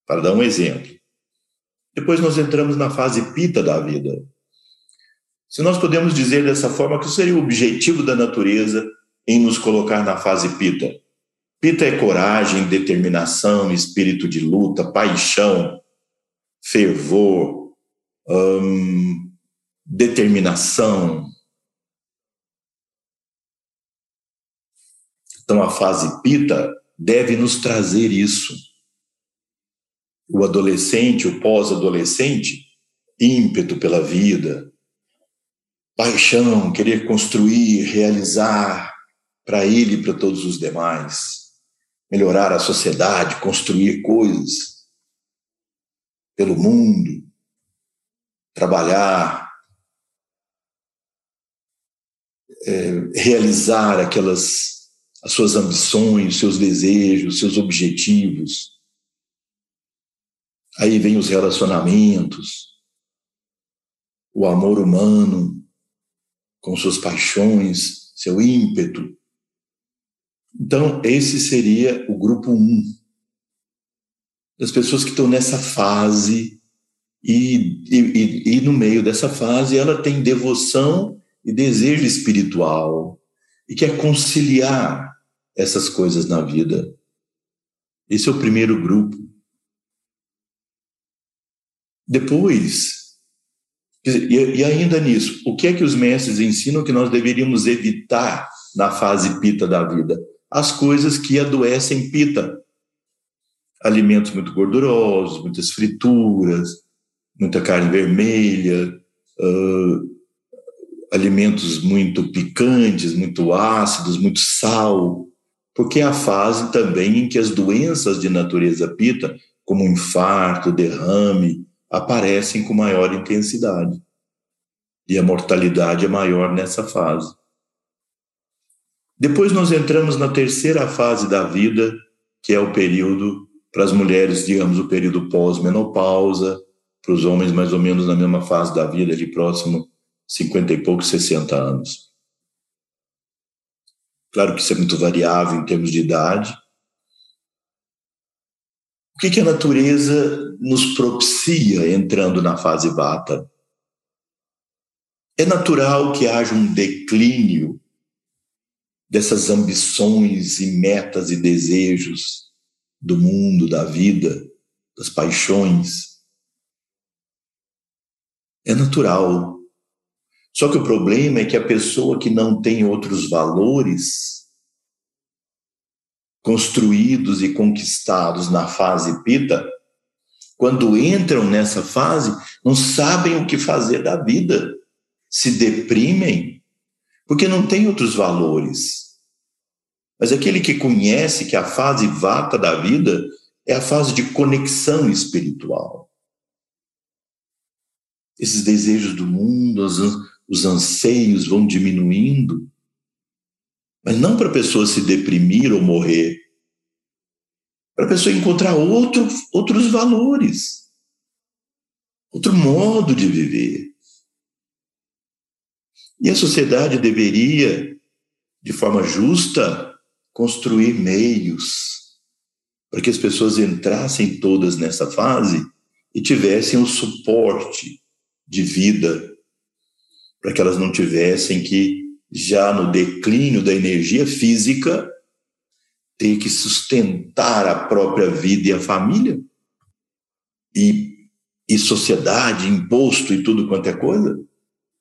Para dar um exemplo. Depois nós entramos na fase pita da vida. Se nós podemos dizer dessa forma que seria o objetivo da natureza em nos colocar na fase pita. Pita é coragem, determinação, espírito de luta, paixão, fervor, hum, determinação. Então, a fase pita deve nos trazer isso. O adolescente, o pós-adolescente, ímpeto pela vida, paixão, querer construir, realizar para ele e para todos os demais, melhorar a sociedade, construir coisas pelo mundo, trabalhar é, realizar aquelas as suas ambições, seus desejos, seus objetivos. Aí vem os relacionamentos, o amor humano com suas paixões, seu ímpeto. Então, esse seria o grupo 1 um, das pessoas que estão nessa fase e, e, e, no meio dessa fase ela tem devoção e desejo espiritual e quer conciliar essas coisas na vida. Esse é o primeiro grupo. Depois, e ainda nisso, o que é que os mestres ensinam que nós deveríamos evitar na fase pita da vida? As coisas que adoecem pita. Alimentos muito gordurosos, muitas frituras, muita carne vermelha, uh, alimentos muito picantes, muito ácidos, muito sal, porque é a fase também em que as doenças de natureza pita, como infarto, derrame, aparecem com maior intensidade. E a mortalidade é maior nessa fase. Depois nós entramos na terceira fase da vida, que é o período, para as mulheres, digamos, o período pós-menopausa, para os homens, mais ou menos na mesma fase da vida, de próximo 50 e poucos, 60 anos. Claro que isso é muito variável em termos de idade. O que, que a natureza nos propicia entrando na fase vata? É natural que haja um declínio dessas ambições e metas e desejos do mundo, da vida, das paixões. É natural. Só que o problema é que a pessoa que não tem outros valores construídos e conquistados na fase pita, quando entram nessa fase, não sabem o que fazer da vida, se deprimem, porque não tem outros valores. Mas aquele que conhece que a fase vata da vida é a fase de conexão espiritual. Esses desejos do mundo, os anseios vão diminuindo, mas não para a pessoa se deprimir ou morrer, para a pessoa encontrar outro, outros valores, outro modo de viver. E a sociedade deveria, de forma justa, construir meios para que as pessoas entrassem todas nessa fase e tivessem o suporte de vida para que elas não tivessem que, já no declínio da energia física, ter que sustentar a própria vida e a família, e, e sociedade, imposto e tudo quanto é coisa,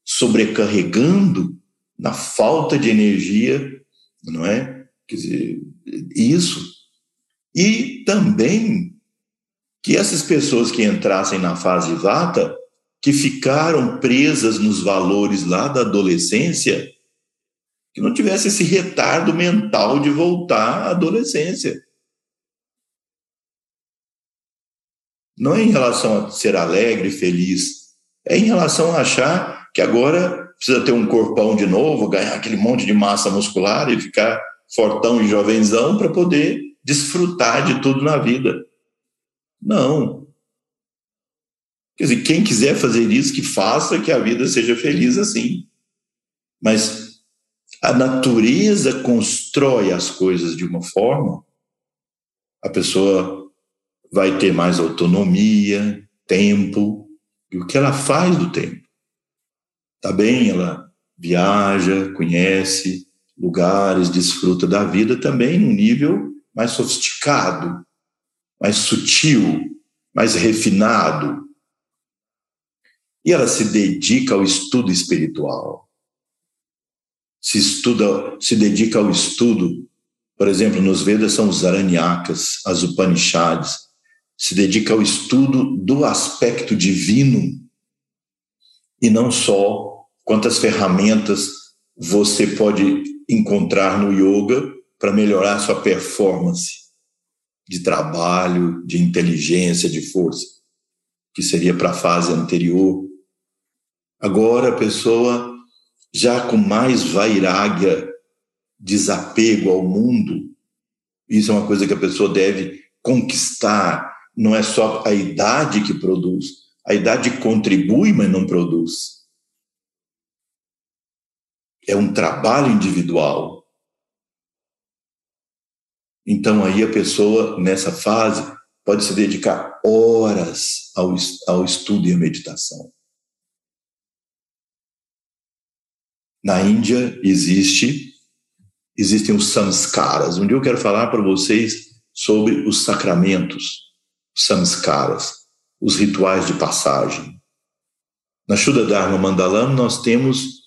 sobrecarregando na falta de energia, não é? Quer dizer, isso. E também que essas pessoas que entrassem na fase vata que ficaram presas nos valores lá da adolescência, que não tivesse esse retardo mental de voltar à adolescência. Não é em relação a ser alegre, feliz, é em relação a achar que agora precisa ter um corpão de novo, ganhar aquele monte de massa muscular e ficar fortão e jovenzão para poder desfrutar de tudo na vida. Não. Quer dizer, quem quiser fazer isso, que faça, que a vida seja feliz assim. Mas a natureza constrói as coisas de uma forma, a pessoa vai ter mais autonomia, tempo, e o que ela faz do tempo? Tá bem, ela viaja, conhece lugares, desfruta da vida também num nível mais sofisticado, mais sutil, mais refinado. E ela se dedica ao estudo espiritual. Se estuda, se dedica ao estudo, por exemplo, nos Vedas são os Aranyakas, as Upanishads, se dedica ao estudo do aspecto divino e não só quantas ferramentas você pode encontrar no yoga para melhorar sua performance de trabalho, de inteligência, de força, que seria para a fase anterior. Agora a pessoa já com mais vairagya, desapego ao mundo, isso é uma coisa que a pessoa deve conquistar, não é só a idade que produz, a idade contribui, mas não produz. É um trabalho individual. Então, aí a pessoa, nessa fase, pode se dedicar horas ao, ao estudo e à meditação. Na Índia existe, existem os samskaras. Um dia eu quero falar para vocês sobre os sacramentos, os samskaras, os rituais de passagem. Na Shuddha Dharma Mandalam nós temos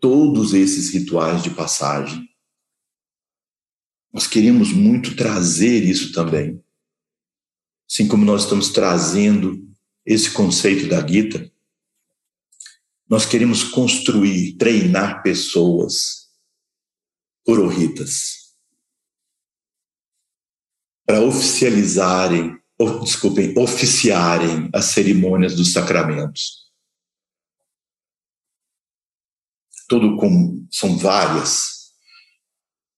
todos esses rituais de passagem. Nós queríamos muito trazer isso também. Assim como nós estamos trazendo esse conceito da Gita, nós queremos construir, treinar pessoas purohitas para oficializarem, ou, desculpem, oficiarem as cerimônias dos sacramentos. Todo com, são várias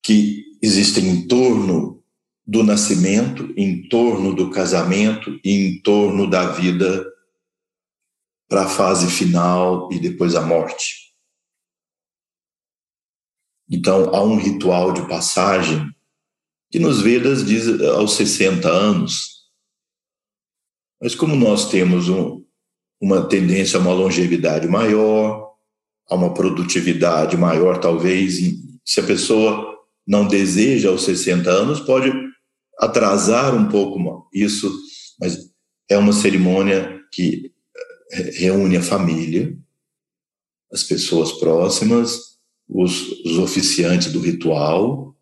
que existem em torno do nascimento, em torno do casamento e em torno da vida para a fase final e depois a morte. Então, há um ritual de passagem que nos Vedas diz aos 60 anos. Mas como nós temos um, uma tendência a uma longevidade maior, a uma produtividade maior, talvez, se a pessoa não deseja aos 60 anos, pode atrasar um pouco isso, mas é uma cerimônia que eh, reúne a família, as pessoas próximas, os, os oficiantes do ritual,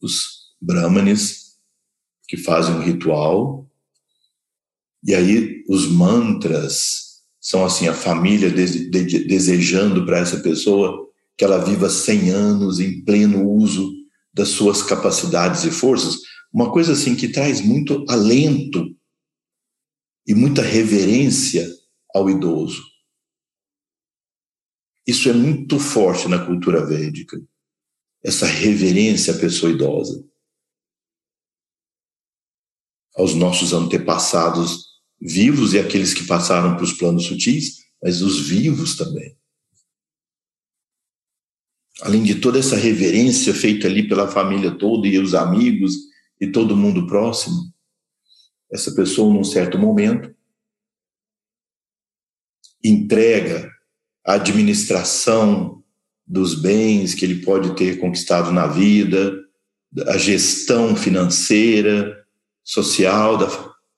os brahmanes que fazem um ritual, e aí os mantras são assim a família desejando para essa pessoa que ela viva 100 anos em pleno uso das suas capacidades e forças, uma coisa assim que traz muito alento e muita reverência ao idoso. Isso é muito forte na cultura védica, essa reverência à pessoa idosa, aos nossos antepassados vivos e aqueles que passaram para os planos sutis, mas os vivos também. Além de toda essa reverência feita ali pela família toda e os amigos e todo mundo próximo, essa pessoa, num certo momento, entrega a administração dos bens que ele pode ter conquistado na vida, a gestão financeira, social da,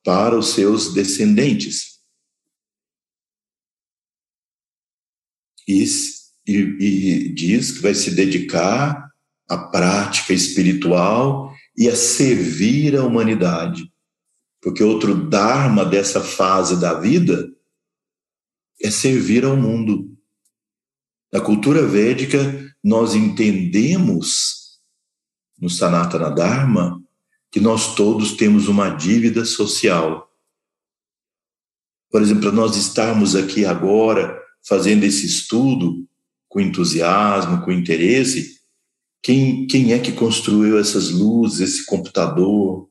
para os seus descendentes. E e, e diz que vai se dedicar à prática espiritual e a servir a humanidade. Porque outro dharma dessa fase da vida é servir ao mundo. Na cultura védica, nós entendemos no Sanatana Dharma que nós todos temos uma dívida social. Por exemplo, para nós estarmos aqui agora fazendo esse estudo, com entusiasmo, com interesse, quem, quem é que construiu essas luzes, esse computador,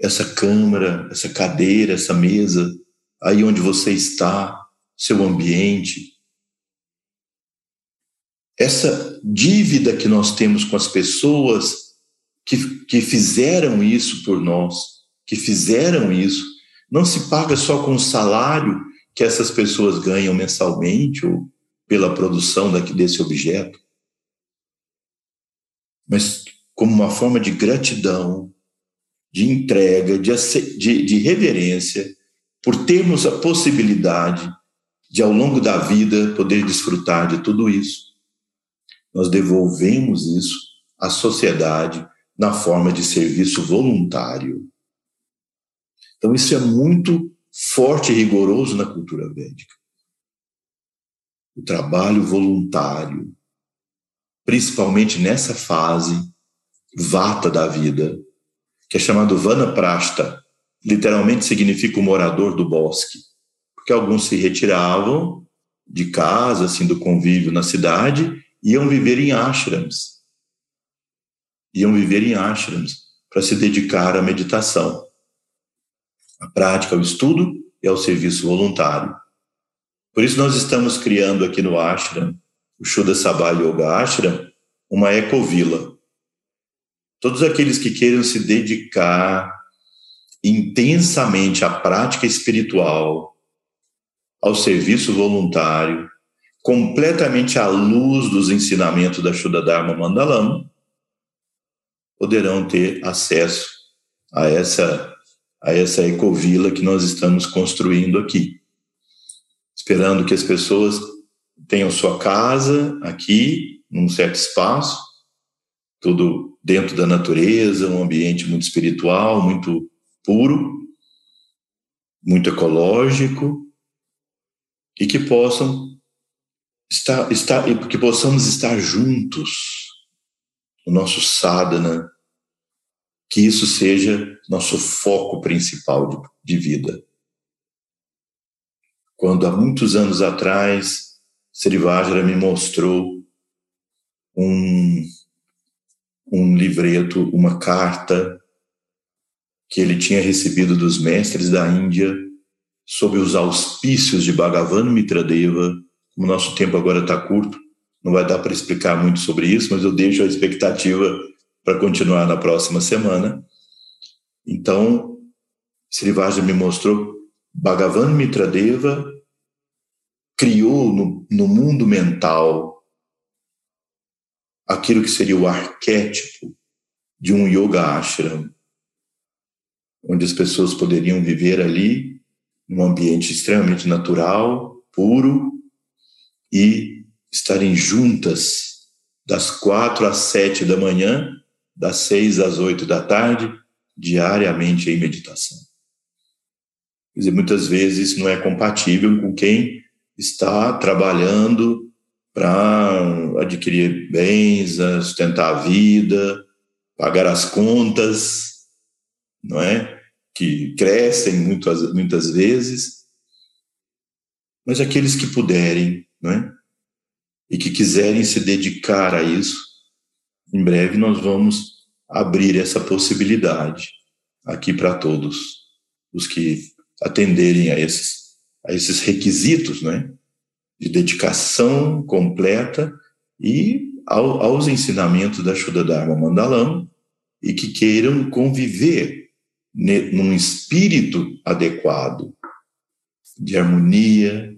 essa câmera, essa cadeira, essa mesa? aí onde você está, seu ambiente. Essa dívida que nós temos com as pessoas que, que fizeram isso por nós, que fizeram isso, não se paga só com o salário que essas pessoas ganham mensalmente ou pela produção desse objeto, mas como uma forma de gratidão, de entrega, de, de, de reverência, por termos a possibilidade de, ao longo da vida, poder desfrutar de tudo isso. Nós devolvemos isso à sociedade na forma de serviço voluntário. Então, isso é muito forte e rigoroso na cultura védica. O trabalho voluntário, principalmente nessa fase vata da vida, que é chamado Vanaprasta, literalmente significa o morador do bosque, porque alguns se retiravam de casa, assim, do convívio na cidade, iam viver em ashrams. Iam viver em ashrams para se dedicar à meditação, à prática, ao estudo e ao serviço voluntário. Por isso nós estamos criando aqui no ashram, o Shuddha Sabha Yoga Ashram, uma ecovila. Todos aqueles que queiram se dedicar intensamente à prática espiritual, ao serviço voluntário, completamente à luz dos ensinamentos da Shuddha Dharma Mandalam, poderão ter acesso a essa a essa ecovila que nós estamos construindo aqui. Esperando que as pessoas tenham sua casa aqui, num certo espaço, tudo dentro da natureza, um ambiente muito espiritual, muito puro, muito ecológico, e que possam estar, estar que possamos estar juntos no nosso sadhana, que isso seja nosso foco principal de, de vida. Quando há muitos anos atrás, Srivajra me mostrou um, um livreto, uma carta que ele tinha recebido dos mestres da Índia sob os auspícios de Bhagavan Mitradeva. Como nosso tempo agora está curto, não vai dar para explicar muito sobre isso, mas eu deixo a expectativa para continuar na próxima semana. Então, Srivajra me mostrou Bhagavan Mitradeva criou no, no mundo mental aquilo que seria o arquétipo de um yoga ashram onde as pessoas poderiam viver ali num ambiente extremamente natural, puro e estarem juntas das quatro às sete da manhã, das seis às oito da tarde, diariamente em meditação. Quer dizer, muitas vezes isso não é compatível com quem está trabalhando para adquirir bens, sustentar a vida, pagar as contas, não é? Que crescem muitas, muitas vezes, mas aqueles que puderem, não é? E que quiserem se dedicar a isso, em breve nós vamos abrir essa possibilidade aqui para todos os que atenderem a esses, a esses requisitos, né? De dedicação completa e ao, aos ensinamentos da Shuddha Dharma Mandalam e que queiram conviver num espírito adequado de harmonia,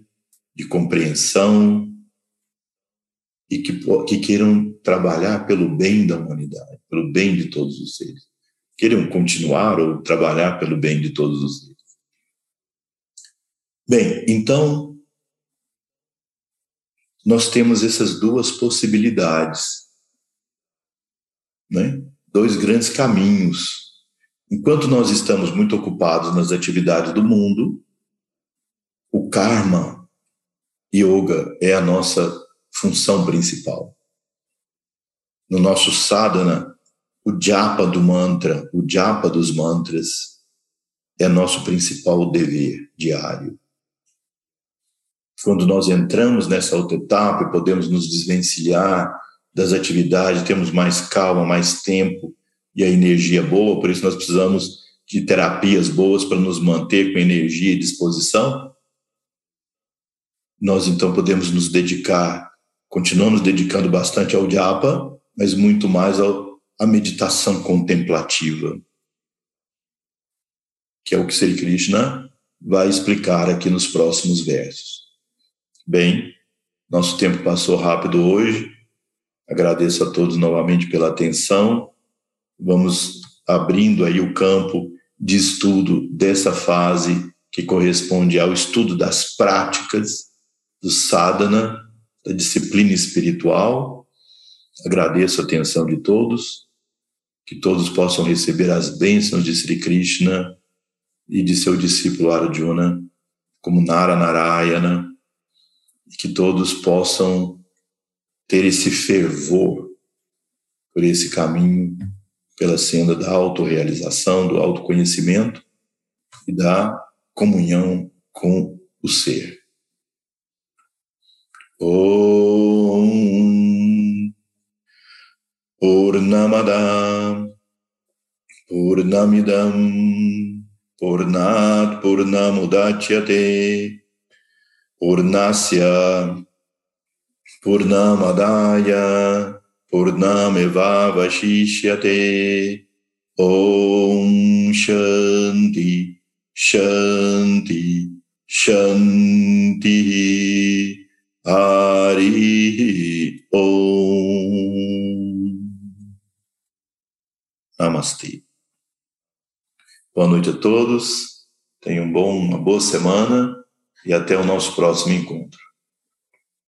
de compreensão e que, que queiram trabalhar pelo bem da humanidade, pelo bem de todos os seres. Queiram continuar ou trabalhar pelo bem de todos os seres. Bem, então, nós temos essas duas possibilidades, né? dois grandes caminhos Enquanto nós estamos muito ocupados nas atividades do mundo, o karma yoga é a nossa função principal. No nosso sadhana, o japa do mantra, o japa dos mantras, é nosso principal dever diário. Quando nós entramos nessa outra etapa e podemos nos desvencilhar das atividades, temos mais calma, mais tempo, e a energia boa, por isso nós precisamos de terapias boas para nos manter com energia e disposição, nós então podemos nos dedicar, continuamos dedicando bastante ao japa, mas muito mais ao, à meditação contemplativa, que é o que Sri Krishna vai explicar aqui nos próximos versos. Bem, nosso tempo passou rápido hoje. Agradeço a todos novamente pela atenção. Vamos abrindo aí o campo de estudo dessa fase que corresponde ao estudo das práticas do sadhana, da disciplina espiritual. Agradeço a atenção de todos, que todos possam receber as bênçãos de Sri Krishna e de seu discípulo Arjuna, como Nara Narayana, e que todos possam ter esse fervor por esse caminho, pela senda da autorrealização, do autoconhecimento e da comunhão com o ser. ॐ पूर्णमदा पूर्णमिदम् पूर्णात् पूर्णमुदाच्यते पूर्णस्य पूर्णमदाय पूर्णमिवावशिष्यते। ॐ शन्ति शन्ति शन्तिः। Hari Om Namaste. Boa noite a todos, tenham um bom, uma boa semana e até o nosso próximo encontro.